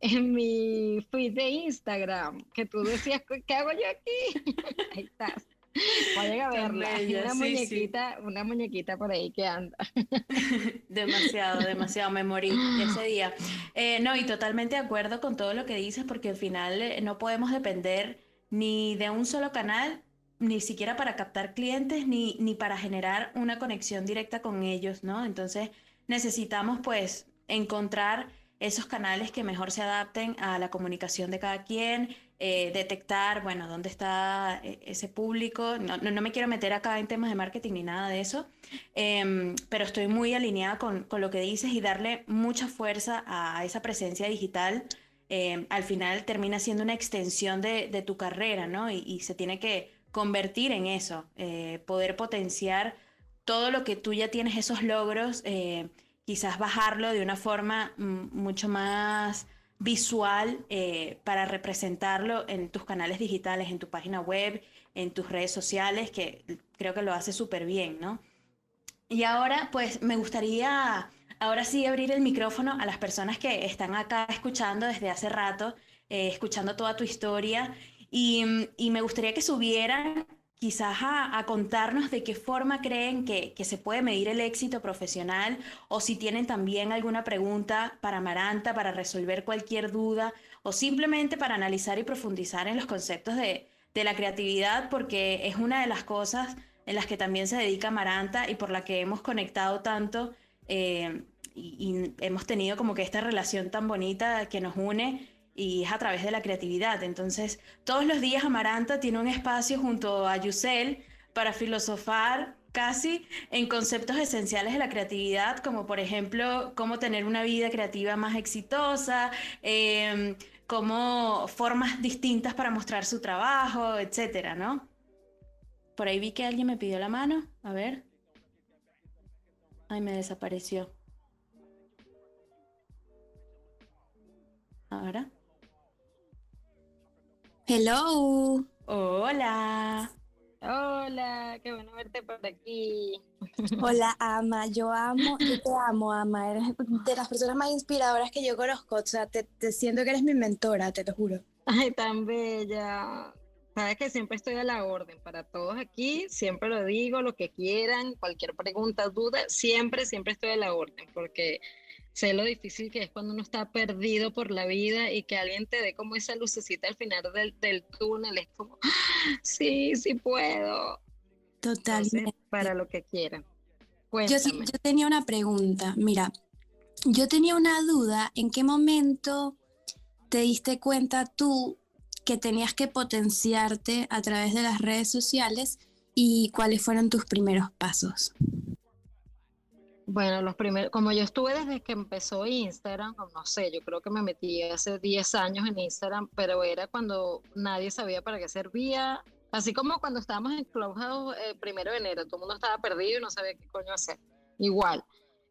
en mi feed de Instagram, que tú decías, ¿qué hago yo aquí? [laughs] ahí estás. Vayan a verla. [laughs] una muñequita, una muñequita por ahí que anda. [laughs] demasiado, demasiado, me morí ese día. Eh, no, y totalmente de acuerdo con todo lo que dices, porque al final eh, no podemos depender ni de un solo canal, ni siquiera para captar clientes, ni, ni para generar una conexión directa con ellos, ¿no? Entonces necesitamos pues encontrar esos canales que mejor se adapten a la comunicación de cada quien, eh, detectar, bueno, dónde está eh, ese público. No, no, me quiero meter acá en temas de marketing ni nada de eso, em, pero estoy muy alineada con, con, lo que dices y darle mucha fuerza a esa presencia digital. Em, al final termina siendo una extensión de, de tu carrera, ¿no? Y, se tiene que convertir en eso, eh, poder potenciar todo lo que tú ya tienes, esos logros quizás bajarlo de una forma mm, mucho más visual eh, para representarlo en tus canales digitales, en tu página web, en tus redes sociales, que creo que lo hace súper bien, ¿no? Y ahora, pues me gustaría, ahora sí, abrir el micrófono a las personas que están acá escuchando desde hace rato, eh, escuchando toda tu historia, y, y me gustaría que subieran quizás a, contarnos de qué forma creen que, se puede medir el éxito profesional o si tienen también alguna pregunta para Maranta, para resolver cualquier duda o simplemente para analizar y profundizar en los conceptos de, la creatividad, porque es una de las cosas en las que también se dedica Maranta y por la que hemos conectado tanto eh, y hemos tenido como que esta relación tan bonita que nos une y es a través de la creatividad. Entonces, todos los días Amaranta tiene un espacio junto a Yusel para filosofar casi en conceptos esenciales de la creatividad, como por ejemplo cómo tener una vida creativa más exitosa, eh, cómo formas distintas para mostrar su trabajo, etcétera, ¿no? Por ahí vi que alguien me pidió la mano. A ver. Ay, me desapareció. Ahora. Hello. Hola. Hola, qué bueno verte por aquí. Hola, [laughs] Ama. Yo amo, yo te amo, Ama. Eres de las personas más inspiradoras que yo conozco. O sea, te, te siento que eres mi mentora, te lo juro. Ay, tan bella. Sabes que siempre estoy a la orden para todos aquí, siempre lo digo, lo que quieran, cualquier pregunta, duda, siempre, siempre estoy a la orden, porque sé lo difícil que es cuando uno está perdido por la vida y que alguien te dé como esa lucecita al final del, del túnel, es como, ¡Ah! [gasps] sí, sí puedo. Totalmente. para lo que quieran. Yo, yo tenía una pregunta, mira, yo tenía una duda, ¿en qué momento te diste cuenta tú que tenías que potenciarte a través de las redes sociales y cuáles fueron tus primeros pasos? Bueno, los primeros, como yo estuve desde que empezó Instagram, no sé, yo creo que me metí hace 10 años en Instagram, pero era cuando nadie sabía para qué servía, así como cuando estábamos en Clubhouse el eh, primero de enero, todo el mundo estaba perdido y no sabía qué coño hacer. Igual,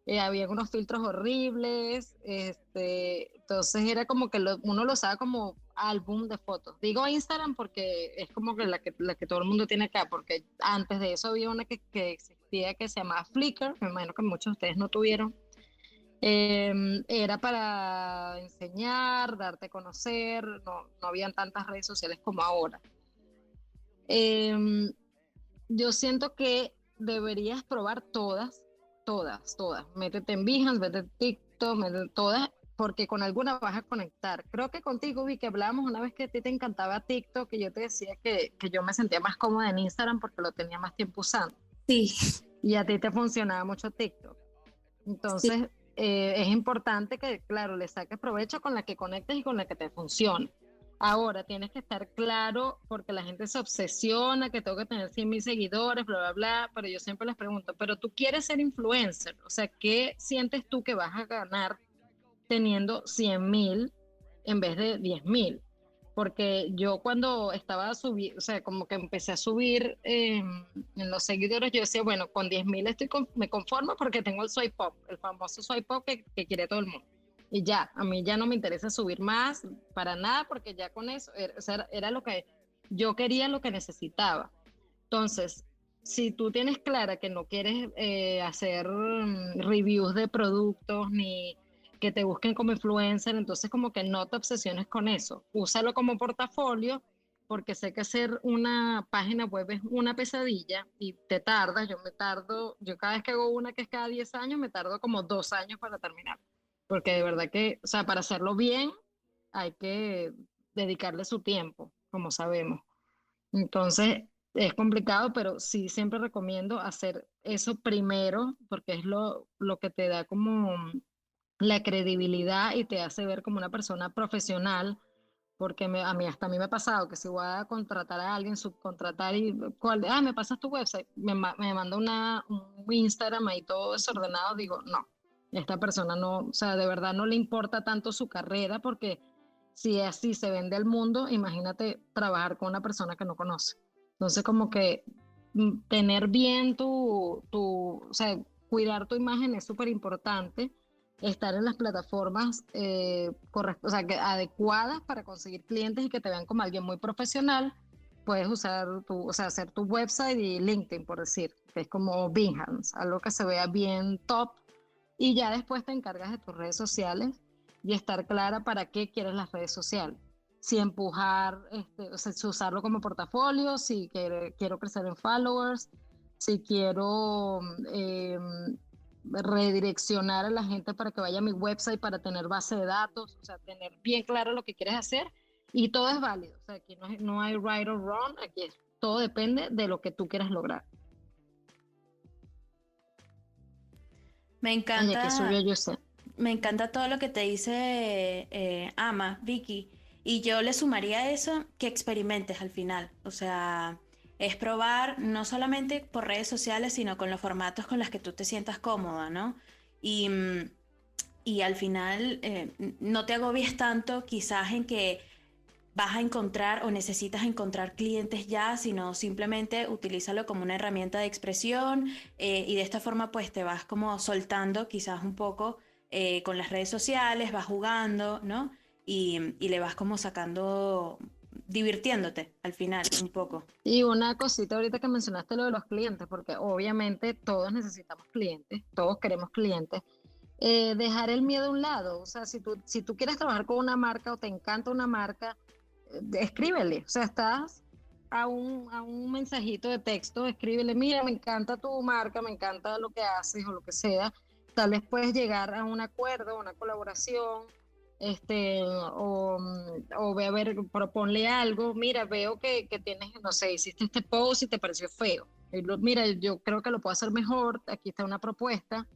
eh, había unos filtros horribles, este, entonces era como que uno lo usaba como álbum de fotos. Digo Instagram porque es como que la, que la que todo el mundo tiene acá, porque antes de eso había una que, que existía que se llamaba Flickr, me imagino que muchos de ustedes no tuvieron. Em, era para enseñar, darte a conocer, no, no habían tantas redes sociales como ahora. Em, yo siento que deberías probar todas, todas, todas. Métete en Behance, métete en TikTok, métete todas porque con alguna vas a conectar. Creo que contigo vi que hablamos una vez que a ti te encantaba TikTok, que yo te decía que, que yo me sentía más cómoda en Instagram porque lo tenía más tiempo usando. Sí. Y a ti te funcionaba mucho TikTok. Entonces, eh, es importante que, claro, le saques provecho con la que conectes y con la que te funcione. Ahora, tienes que estar claro porque la gente se obsesiona que tengo que tener 100 mil seguidores, bla, bla, bla, pero yo siempre les pregunto, pero tú quieres ser influencer, o sea, ¿qué sientes tú que vas a ganar teniendo 100 mil en vez de 10 mil. Porque yo cuando estaba subir, o sea, como que empecé a subir em, en los seguidores, yo decía, bueno, con 10 mil estoy me conformo porque tengo el swipe pop, el famoso swipe pop que, que quiere todo el mundo. Y ya, a mí ya no me interesa subir más para nada porque ya con eso era, era lo que yo quería, lo que necesitaba. Entonces, si tú tienes clara que no quieres eh, hacer mm, reviews de productos ni que te busquen como influencer, entonces como que no te obsesiones con eso. Úsalo como portafolio, porque sé que hacer una página web es una pesadilla y te tardas, yo me tardo, yo cada vez que hago una que es cada 10 años, me tardo como dos años para terminar, porque de verdad que, o sea, para hacerlo bien hay que dedicarle su tiempo, como sabemos. Entonces, es complicado, pero sí siempre recomiendo hacer eso primero, porque es lo, lo que te da como la credibilidad y te hace ver como una persona profesional, porque a mí hasta a mí me ha pasado que si voy a contratar a alguien, subcontratar y. Ah, me pasas tu website, me, me manda una, un Instagram ahí todo desordenado, digo, no, esta persona no, o sea, de verdad no le importa tanto su carrera, porque si así se vende al mundo, imagínate trabajar con una persona que no conoce. Entonces, como que mm, tener bien tu, tu o sea, cuidar tu imagen es súper importante estar en las plataformas eh, o sea, adecuadas para conseguir clientes y que te vean como alguien muy profesional, puedes usar tu, o sea, hacer tu website y LinkedIn, por decir, que es como Behance, algo que se vea bien top, y ya después te encargas de tus redes sociales y estar clara para qué quieres las redes sociales. Si empujar, este, o sea, si usarlo como portafolio, si quiero crecer en followers, si quiero eh, redireccionar a la gente para que vaya a mi website para tener base de datos, o sea, tener bien claro lo que quieres hacer y todo es válido, o sea, aquí no, no hay right or wrong, aquí es, todo depende de lo que tú quieras lograr. Me encanta. Me encanta todo lo que te dice eh, Ama, Vicky. Y yo le sumaría a eso que experimentes al final. O sea, es probar no solamente por redes sociales, sino con los formatos con los que tú te sientas cómoda, ¿no? Y, mm, y al final eh, no te agobies tanto quizás en que vas a encontrar o necesitas encontrar clientes ya, sino simplemente utilízalo como una herramienta de expresión eh, y de esta forma pues te vas como soltando quizás un poco eh, con las redes sociales, vas jugando, ¿no? Y, y, le vas como sacando divirtiéndote al final un poco. Y una cosita ahorita que mencionaste lo de los clientes, porque obviamente todos necesitamos clientes, todos queremos clientes. Eh, dejar el miedo a un lado, o sea, si tú, si tú quieres trabajar con una marca o te encanta una marca, eh, escríbele, o sea, estás a un, a un mensajito de texto, escríbele, mira, me encanta tu marca, me encanta lo que haces o lo que sea, tal vez puedes llegar a un acuerdo, una colaboración, este, o, o ve a ver, proponle algo, mira, veo que, que, tienes, no sé, hiciste este post y te pareció feo, mira, yo creo que lo puedo hacer mejor, aquí está una propuesta,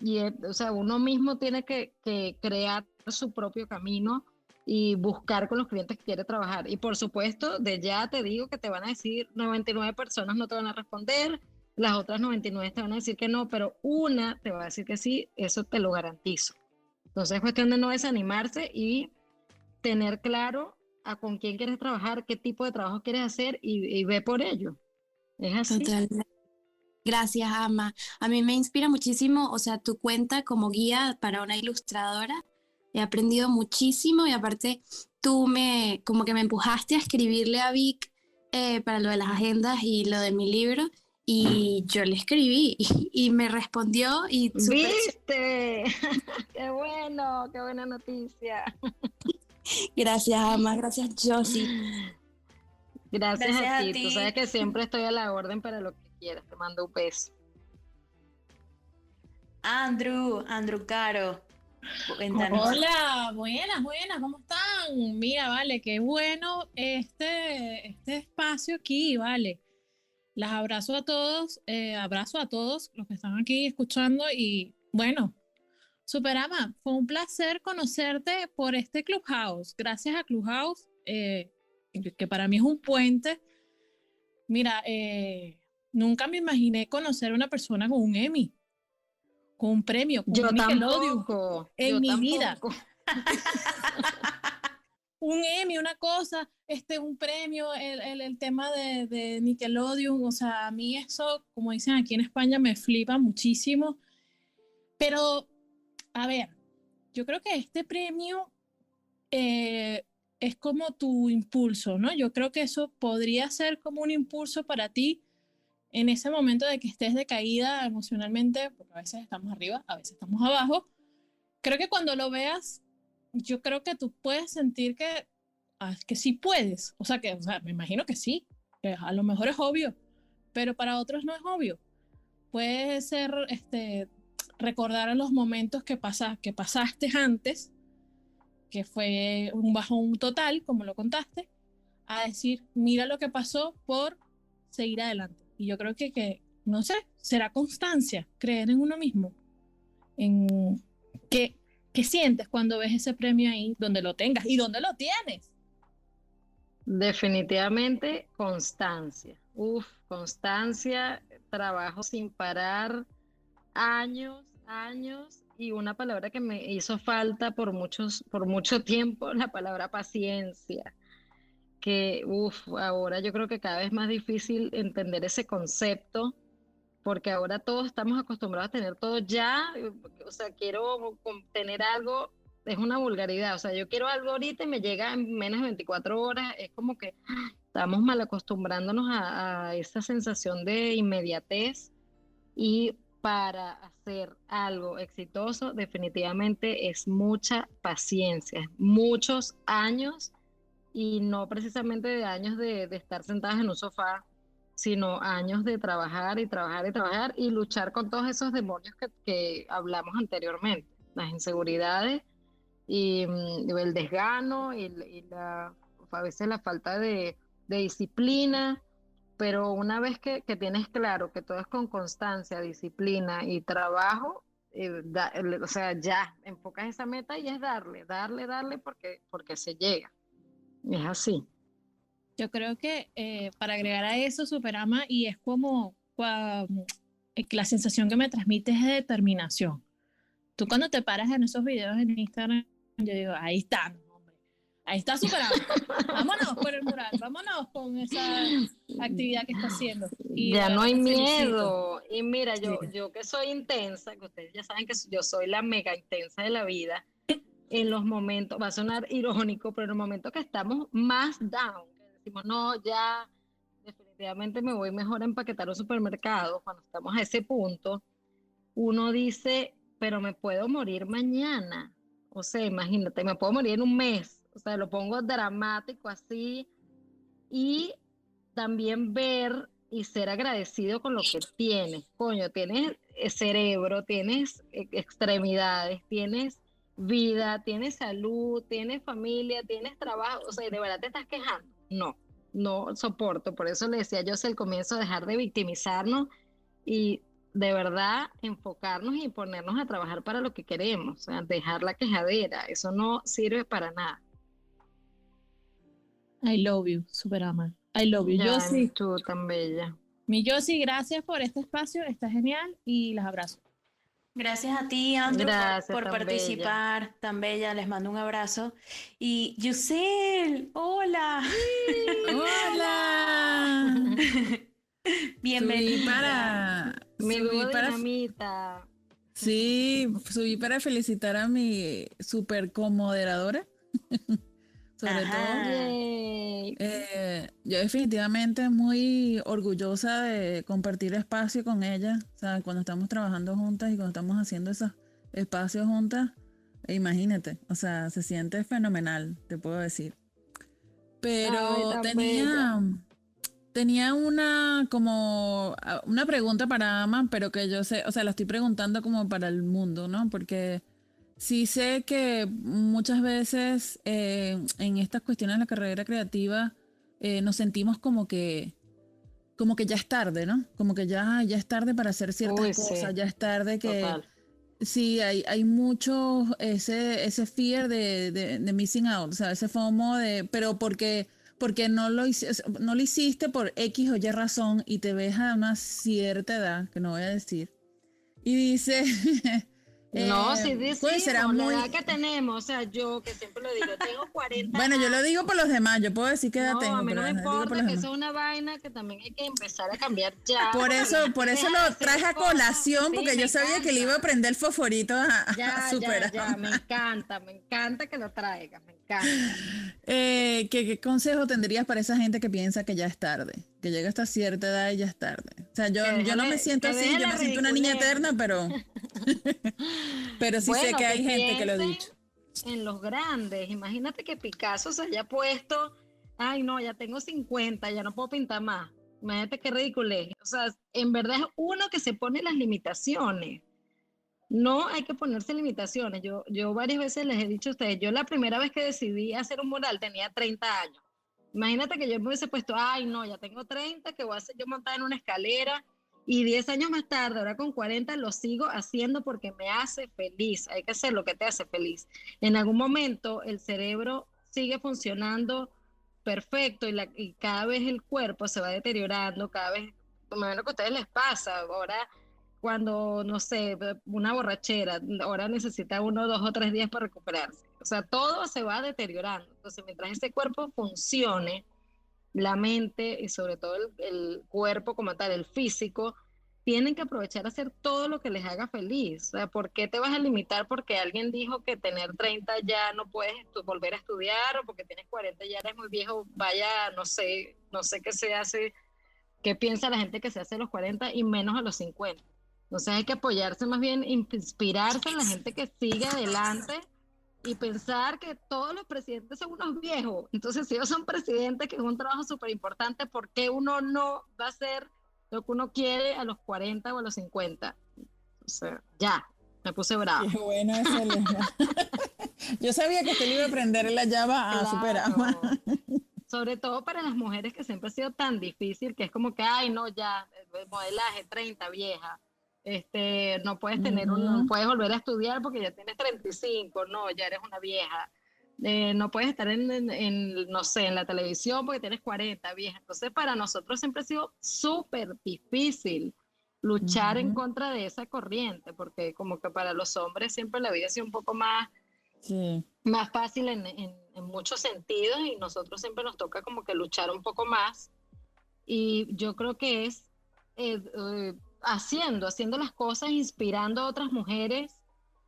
y, eh, o sea, uno mismo tiene que, que crear su propio camino y buscar con los clientes que quiere trabajar. Y por supuesto, de ya te digo que te van a decir 99 personas no te van a responder, las otras 99 te van a decir que no, pero una te va a decir que sí, eso te lo garantizo. Entonces es cuestión de no desanimarse y tener claro a con quién quieres trabajar, qué tipo de trabajo quieres hacer y, ve por ello. Es así. Gracias, Ama. A mí me inspira muchísimo, o sea, tu cuenta como guía para una ilustradora. He aprendido muchísimo y aparte tú me, como que me empujaste a escribirle a Vic eh, para lo de las agendas y lo de mi libro y yo le escribí y, me respondió y... ¡Viste! [laughs] ¡Qué bueno! ¡Qué buena noticia! Gracias, Ama. Gracias, Josie. Gracias, a, ti. Tú sabes que siempre estoy a la orden para lo que quieras. Te mando un beso. Andrew, Andrew Caro. Hola, buenas, buenas, ¿cómo están? Mira, vale, qué bueno este, este espacio aquí, vale. Las abrazo a todos, eh, abrazo a todos los que están aquí escuchando y bueno, Superama, fue un placer conocerte por este Clubhouse. Gracias a Clubhouse, eh, que para mí es un puente. Mira, eh, nunca me imaginé conocer a una persona con un Emmy, con un premio, con yo un Nickelodeon en mi vida. [laughs] un Emmy, una cosa, este, un premio, el, el, tema de, de, Nickelodeon, o sea, a mí eso, como dicen aquí en España, me flipa muchísimo. Pero, a ver, yo creo que este premio eh, es como tu impulso, ¿no? Yo creo que eso podría ser como un impulso para ti en ese momento de que estés decaída emocionalmente, porque a veces estamos arriba, a veces estamos abajo. Creo que cuando lo veas yo creo que tú puedes sentir que, ah, que sí puedes. O sea, que o sea, me imagino que sí, que a lo mejor es obvio, pero para otros no es obvio. Puede ser este, recordar los momentos que, pasa, que pasaste antes, que fue un bajón total, como lo contaste, a decir, mira lo que pasó por seguir adelante. Y yo creo que, que no sé, será constancia, creer en uno mismo, en que ¿Qué sientes cuando ves ese premio ahí, donde lo tengas y donde lo tienes? Definitivamente constancia. Uf, constancia, trabajo sin parar, años, años y una palabra que me hizo falta por muchos, por mucho tiempo, [laughs] la palabra paciencia. Que, uf, ahora yo creo que cada vez más difícil entender ese concepto porque ahora todos estamos acostumbrados a tener todo ya, o sea, quiero tener algo, es una vulgaridad, o sea, yo quiero algo ahorita y me llega en menos de 24 horas, es como que estamos mal acostumbrándonos a, esa sensación de inmediatez y para hacer algo exitoso definitivamente es mucha paciencia, muchos años y no precisamente de años de, de estar sentadas en un sofá sino años de trabajar y trabajar y trabajar y luchar con todos esos demonios que, hablamos anteriormente, las inseguridades y, mm, el desgano y, la, a veces la falta de, disciplina, pero una vez que, tienes claro que todo es con constancia, disciplina y trabajo, eh, o sea, ya enfocas esa meta y es darle, darle, darle porque, porque se llega. Es así. Yo creo que eh, para agregar a eso, Superama, y es como eh, la sensación que me transmite es de determinación. Tú cuando te paras en esos videos en Instagram, yo digo, ahí está, hombre, ahí está Superama. vámonos por el mural, vámonos con esa actividad que está haciendo. Y ya no hay miedo. Y mira, yo, yo que soy intensa, que ustedes ya saben que yo soy la mega intensa de la vida, en los momentos, va a sonar irónico, pero en los momentos que estamos más down, que decimos, no, ya definitivamente me voy mejor a empaquetar un supermercado, cuando estamos a ese punto, uno dice, pero me puedo morir mañana. O sea, imagínate, me puedo morir en un mes. O sea, lo pongo dramático así. Y también ver y ser agradecido con lo que tienes. Coño, tienes cerebro, tienes e, extremidades, tienes vida, tienes salud, tienes familia, tienes trabajo. O sea, ¿de verdad te estás quejando? No, no soporto. Por eso le decía yo al comienzo, dejar de victimizarnos y de verdad enfocarnos y ponernos a trabajar para lo que queremos, o sea, dejar la quejadera, eso no sirve para nada. I love you, super ama. I love you. yo sí. Tú tan bella. Mi Josie, gracias por este espacio, está genial y las abrazo. Gracias a ti, Andrew, por, participar, tan bella. Les mando un abrazo. Y Yusel, hola. [laughs] hola. [laughs] Bienvenida. Subí para, Sí, subí para felicitar a mi super comoderadora. [laughs] Sobre todo. Eh, yo definitivamente muy orgullosa de compartir espacio con ella. O sea, cuando estamos trabajando juntas y cuando estamos haciendo esos espacios juntas, imagínate, o sea, se siente fenomenal, te puedo decir. Pero tenía, tenía una como una pregunta para Ama, pero que yo sé, o sea, la estoy preguntando como para el mundo, ¿no? Porque sí sé que muchas veces eh, en estas cuestiones de la carrera creativa eh, nos sentimos como que como que ya es tarde, ¿no? Como que ya, ya es tarde para hacer ciertas cosas, ya es tarde que... Sí, hay, hay mucho ese, ese fear de, de, missing out, o sea, ese FOMO de, pero porque porque no lo, no lo hiciste por X o Y razón y te ves a una cierta edad, que no voy a decir, y dice, [laughs] No, sí, sí, pues será muy... la edad que tenemos, o sea, yo que siempre lo digo, tengo [laughs] 40 Bueno, yo lo digo por los demás, yo puedo decir que edad no, tengo. a mí no me importa, que eso es una vaina que también hay que empezar a cambiar ya. [laughs] Por [laughs] eso, por eso lo traje a colación, porque yo sabía que le iba a prender el fosforito a, ya, superar. Ya, ya, me encanta, me encanta que lo traigas, me encanta. Eh, ¿qué, ¿qué, consejo tendrías para esa gente que piensa que ya es tarde? Que llega hasta cierta edad y ya es tarde. O sea, yo, yo no me siento así, yo me siento una niña eterna, pero... [laughs] Pero sí sé que hay gente que lo ha dicho. En los grandes, imagínate que Picasso se haya puesto, ay no, ya tengo 50, ya no puedo pintar más. Imagínate qué ridículo es. O sea, en verdad es uno que se pone las limitaciones. No hay que ponerse limitaciones. Yo, yo varias veces les he dicho a ustedes, yo la primera vez que decidí hacer un mural tenía 30 años. Imagínate que yo me hubiese puesto, ay no, ya tengo 30, que voy a hacer yo montar en una escalera y 10 años más tarde, ahora con 40, lo sigo haciendo porque me hace feliz. Hay que hacer lo que te hace feliz. En algún momento el cerebro sigue funcionando perfecto y, cada vez el cuerpo se va deteriorando, cada vez, me imagino que a ustedes les pasa. Ahora, cuando, no sé, una borrachera, ahora necesita uno, dos o tres días para recuperarse. O sea, todo se va deteriorando. Entonces, mientras ese cuerpo funcione, la mente y sobre todo el, cuerpo como tal, el físico, tienen que aprovechar a hacer todo lo que les haga feliz. O sea, ¿por qué te vas a limitar porque alguien dijo que tener 30 ya no puedes volver a estudiar o porque tienes 40 ya eres muy viejo? Vaya, no sé, no sé qué se hace, qué piensa la gente que se hace a los 40 y menos a los 50. Entonces hay que apoyarse más bien, inspirarse en la gente que sigue adelante y pensar que todos los presidentes son unos viejos. Entonces, si ellos son presidentes, que es un trabajo súper importante, ¿por qué uno no va a hacer lo que uno quiere a los 40 o a los 50? O sea, ya, me puse bravo. Qué bueno [laughs] Yo sabía que usted iba a aprender la llava a superar. Sobre todo para las mujeres que siempre ha sido tan difícil, que es como que, ay, no, ya, el modelaje 30, vieja este, no puedes tener un, puedes volver a estudiar porque ya tienes 35, no, ya eres una vieja. Eh, no puedes estar en, no sé, en la televisión porque tienes 40, vieja. Entonces, para nosotros siempre ha sido súper difícil luchar en contra de esa corriente, porque como que para los hombres siempre la vida ha sido un poco más, más fácil en, en, muchos sentidos y nosotros siempre nos toca como que luchar un poco más. Y yo creo que es... Eh, eh, haciendo, haciendo las cosas, inspirando a otras mujeres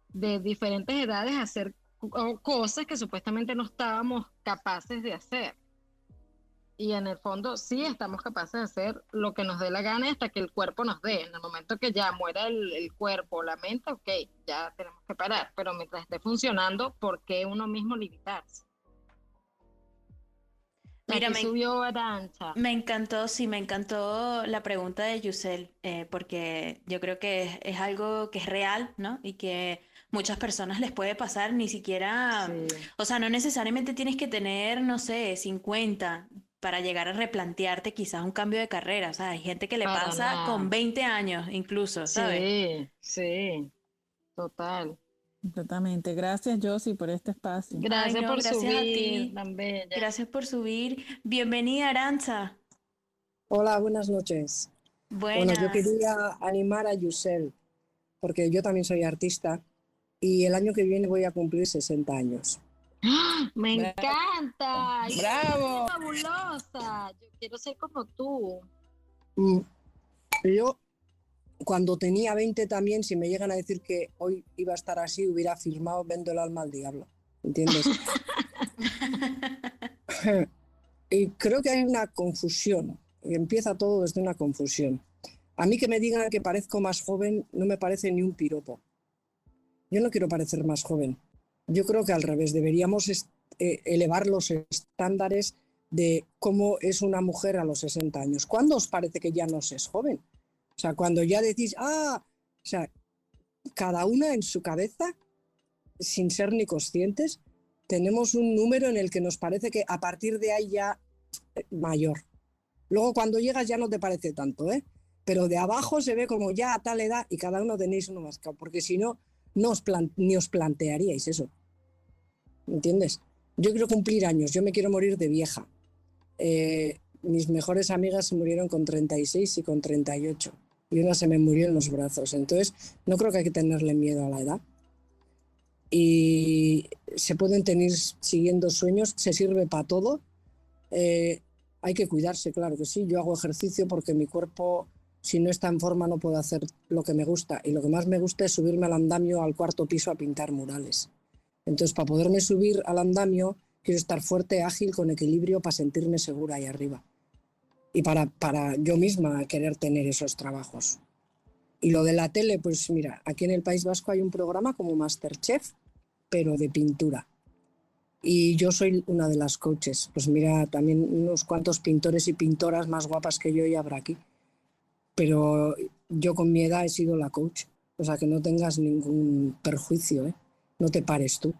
de diferentes edades a hacer cosas que supuestamente no estábamos capaces de hacer. Y en el fondo sí estamos capaces de hacer lo que nos dé la gana hasta que el cuerpo nos dé. En el momento que ya muera el, el cuerpo, la mente, ok, ya tenemos que parar. Pero mientras esté funcionando, ¿por qué uno mismo limitarse? Mira, me, subió me encantó, sí, me encantó la pregunta de Yusel, eh, porque yo creo que es, algo que es real, ¿no? Y que muchas personas les puede pasar, ni siquiera, o sea, no necesariamente tienes que tener, no sé, 50 para llegar a replantearte quizás un cambio de carrera, o sea, hay gente que le pasa con 20 años incluso, ¿sabes? Sí, sí, total. Completamente. Gracias, Josie, por este espacio. Gracias por subir. Gracias por subir. Bienvenida, Aranza. Hola, buenas noches. Bueno, yo quería animar a Yusel, porque yo también soy artista y el año que viene voy a cumplir 60 años. ¡Ah! Me encanta. ¡Bravo! fabulosa. Yo quiero ser como tú. Mm. Yo cuando tenía 20 también, si me llegan a decir que hoy iba a estar así, hubiera firmado Vendo el alma al diablo. ¿Entiendes? [laughs] y creo que hay una confusión. Y empieza todo desde una confusión. A mí que me digan que parezco más joven no me parece ni un piropo. Yo no quiero parecer más joven. Yo creo que al revés, deberíamos eh, elevar los estándares de cómo es una mujer a los 60 años. ¿Cuándo os parece que ya no se es joven? O sea, cuando ya decís, ah, o sea, cada una en su cabeza, sin ser ni conscientes, tenemos un número en el que nos parece que a partir de ahí ya eh, mayor. Luego cuando llegas ya no te parece tanto, ¿eh? Pero de abajo se ve como ya a tal edad y cada uno tenéis uno más porque si no, no os ni os plantearíais eso. ¿Entiendes? Yo quiero cumplir años, yo me quiero morir de vieja. Eh, mis mejores amigas se murieron con 36 y con 38 y una se me murió en los brazos. Entonces, no creo que hay que tenerle miedo a la edad. Y se pueden tener siguiendo sueños, se sirve para todo. Eh, hay que cuidarse, claro que sí. Yo hago ejercicio porque mi cuerpo, si no está en forma, no puedo hacer lo que me gusta. Y lo que más me gusta es subirme al andamio al cuarto piso a pintar murales. Entonces, para poderme subir al andamio, quiero estar fuerte, ágil, con equilibrio, para sentirme segura ahí arriba y para, para yo misma querer tener esos trabajos. Y lo de la tele, pues mira, aquí en el País Vasco hay un programa como Masterchef, pero de pintura. Y yo soy una de las coaches. Pues mira, también unos cuantos pintores y pintoras más guapas que yo y habrá aquí. Pero yo con mi edad he sido la coach. O sea, que no tengas ningún perjuicio, ¿eh? No te pares tú,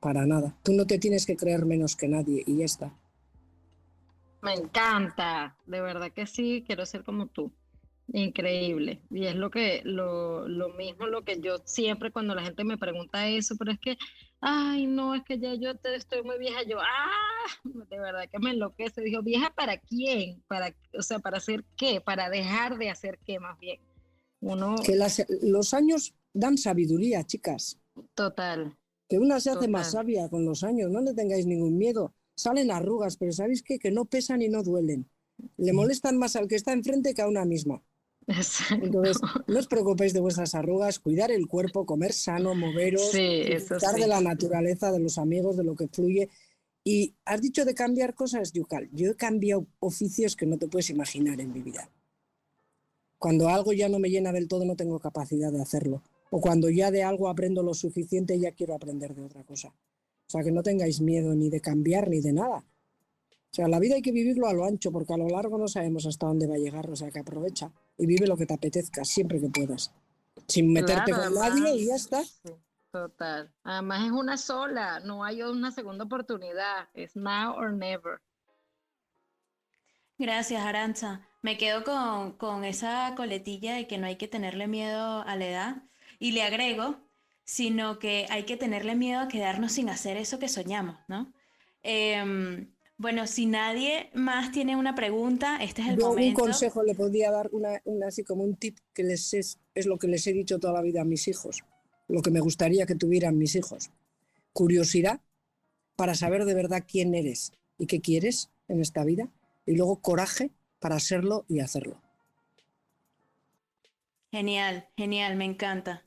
para nada. Tú no te tienes que creer menos que nadie y ya está. Me encanta, de verdad que sí, quiero ser como tú. Increíble. Y es lo que, lo, lo mismo lo que yo siempre cuando la gente me pregunta eso, pero es que, ay, no, es que ya yo te, estoy muy vieja, yo, ah, de verdad que me enloquece. Dijo, vieja para quién? Para, o sea, para hacer qué? Para dejar de hacer qué más bien. Uno... Que los años dan sabiduría, chicas. Total. Que una se hace más sabia con los años, no le tengáis ningún miedo salen arrugas, pero ¿sabéis qué? Que no pesan y no duelen. Le molestan más al que está enfrente que a una misma. Entonces, no os preocupéis de vuestras arrugas, cuidar el cuerpo, comer sano, moveros, disfrutar de la naturaleza, de los amigos, de lo que fluye. Y has dicho de cambiar cosas, Yucal. Yo he cambiado oficios que no te puedes imaginar en mi vida. Cuando algo ya no me llena del todo, no tengo capacidad de hacerlo. O cuando ya de algo aprendo lo suficiente, ya quiero aprender de otra cosa. O sea, que no tengáis miedo ni de cambiar ni de nada. O sea, la vida hay que vivirlo a lo ancho, porque a lo largo no sabemos hasta dónde va a llegar. O sea, que aprovecha y vive lo que te apetezca, siempre que puedas. Sin meterte con nadie y ya está. Total. Además es una sola, no hay una segunda oportunidad. Es now or never. Gracias, Aranza. Me quedo con, con esa coletilla de que no hay que tenerle miedo a la edad. Y le agrego sino que hay que tenerle miedo a quedarnos sin hacer eso que soñamos, ¿no? Em, bueno, si nadie más tiene una pregunta, este es el Yo momento. Un consejo le podría dar, una, así como un tip que les es, es lo que les he dicho toda la vida a mis hijos, lo que me gustaría que tuvieran mis hijos. Curiosidad para saber de verdad quién eres y qué quieres en esta vida, y luego coraje para serlo y hacerlo. Genial, genial, me encanta.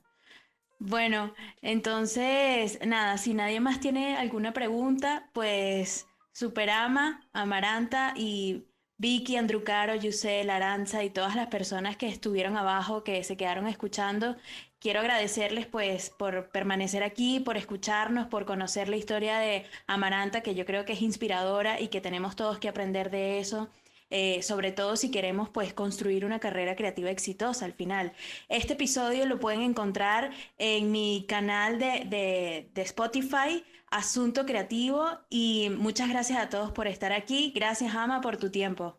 Bueno, entonces, nada, si nadie más tiene alguna pregunta, pues Superama, Amaranta y Vicky, Andrucaro, Yusel, Aranza y todas las personas que estuvieron abajo, que se quedaron escuchando, quiero agradecerles pues por permanecer aquí, por escucharnos, por conocer la historia de Amaranta, que yo creo que es inspiradora y que tenemos todos que aprender de eso. Eh, sobre todo si queremos pues construir una carrera creativa exitosa al final. Este episodio lo pueden encontrar en mi canal de, de, Spotify, Asunto Creativo, y muchas gracias a todos por estar aquí. Gracias, Ama, por tu tiempo.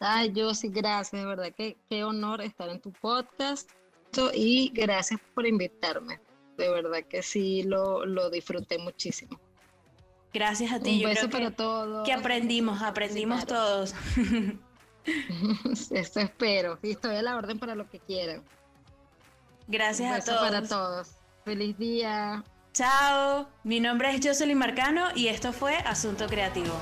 Ay, yo sí, gracias, de verdad, que qué honor estar en tu podcast y gracias por invitarme. De verdad que sí, lo, lo disfruté muchísimo. Gracias a ti. Un beso para todos. Que aprendimos, aprendimos todos. [laughs] Eso espero. Y estoy a la orden para lo que quieran. Gracias a todos. para todos. Feliz día. Chao. Mi nombre es Jocelyn Marcano y esto fue Asunto Creativo.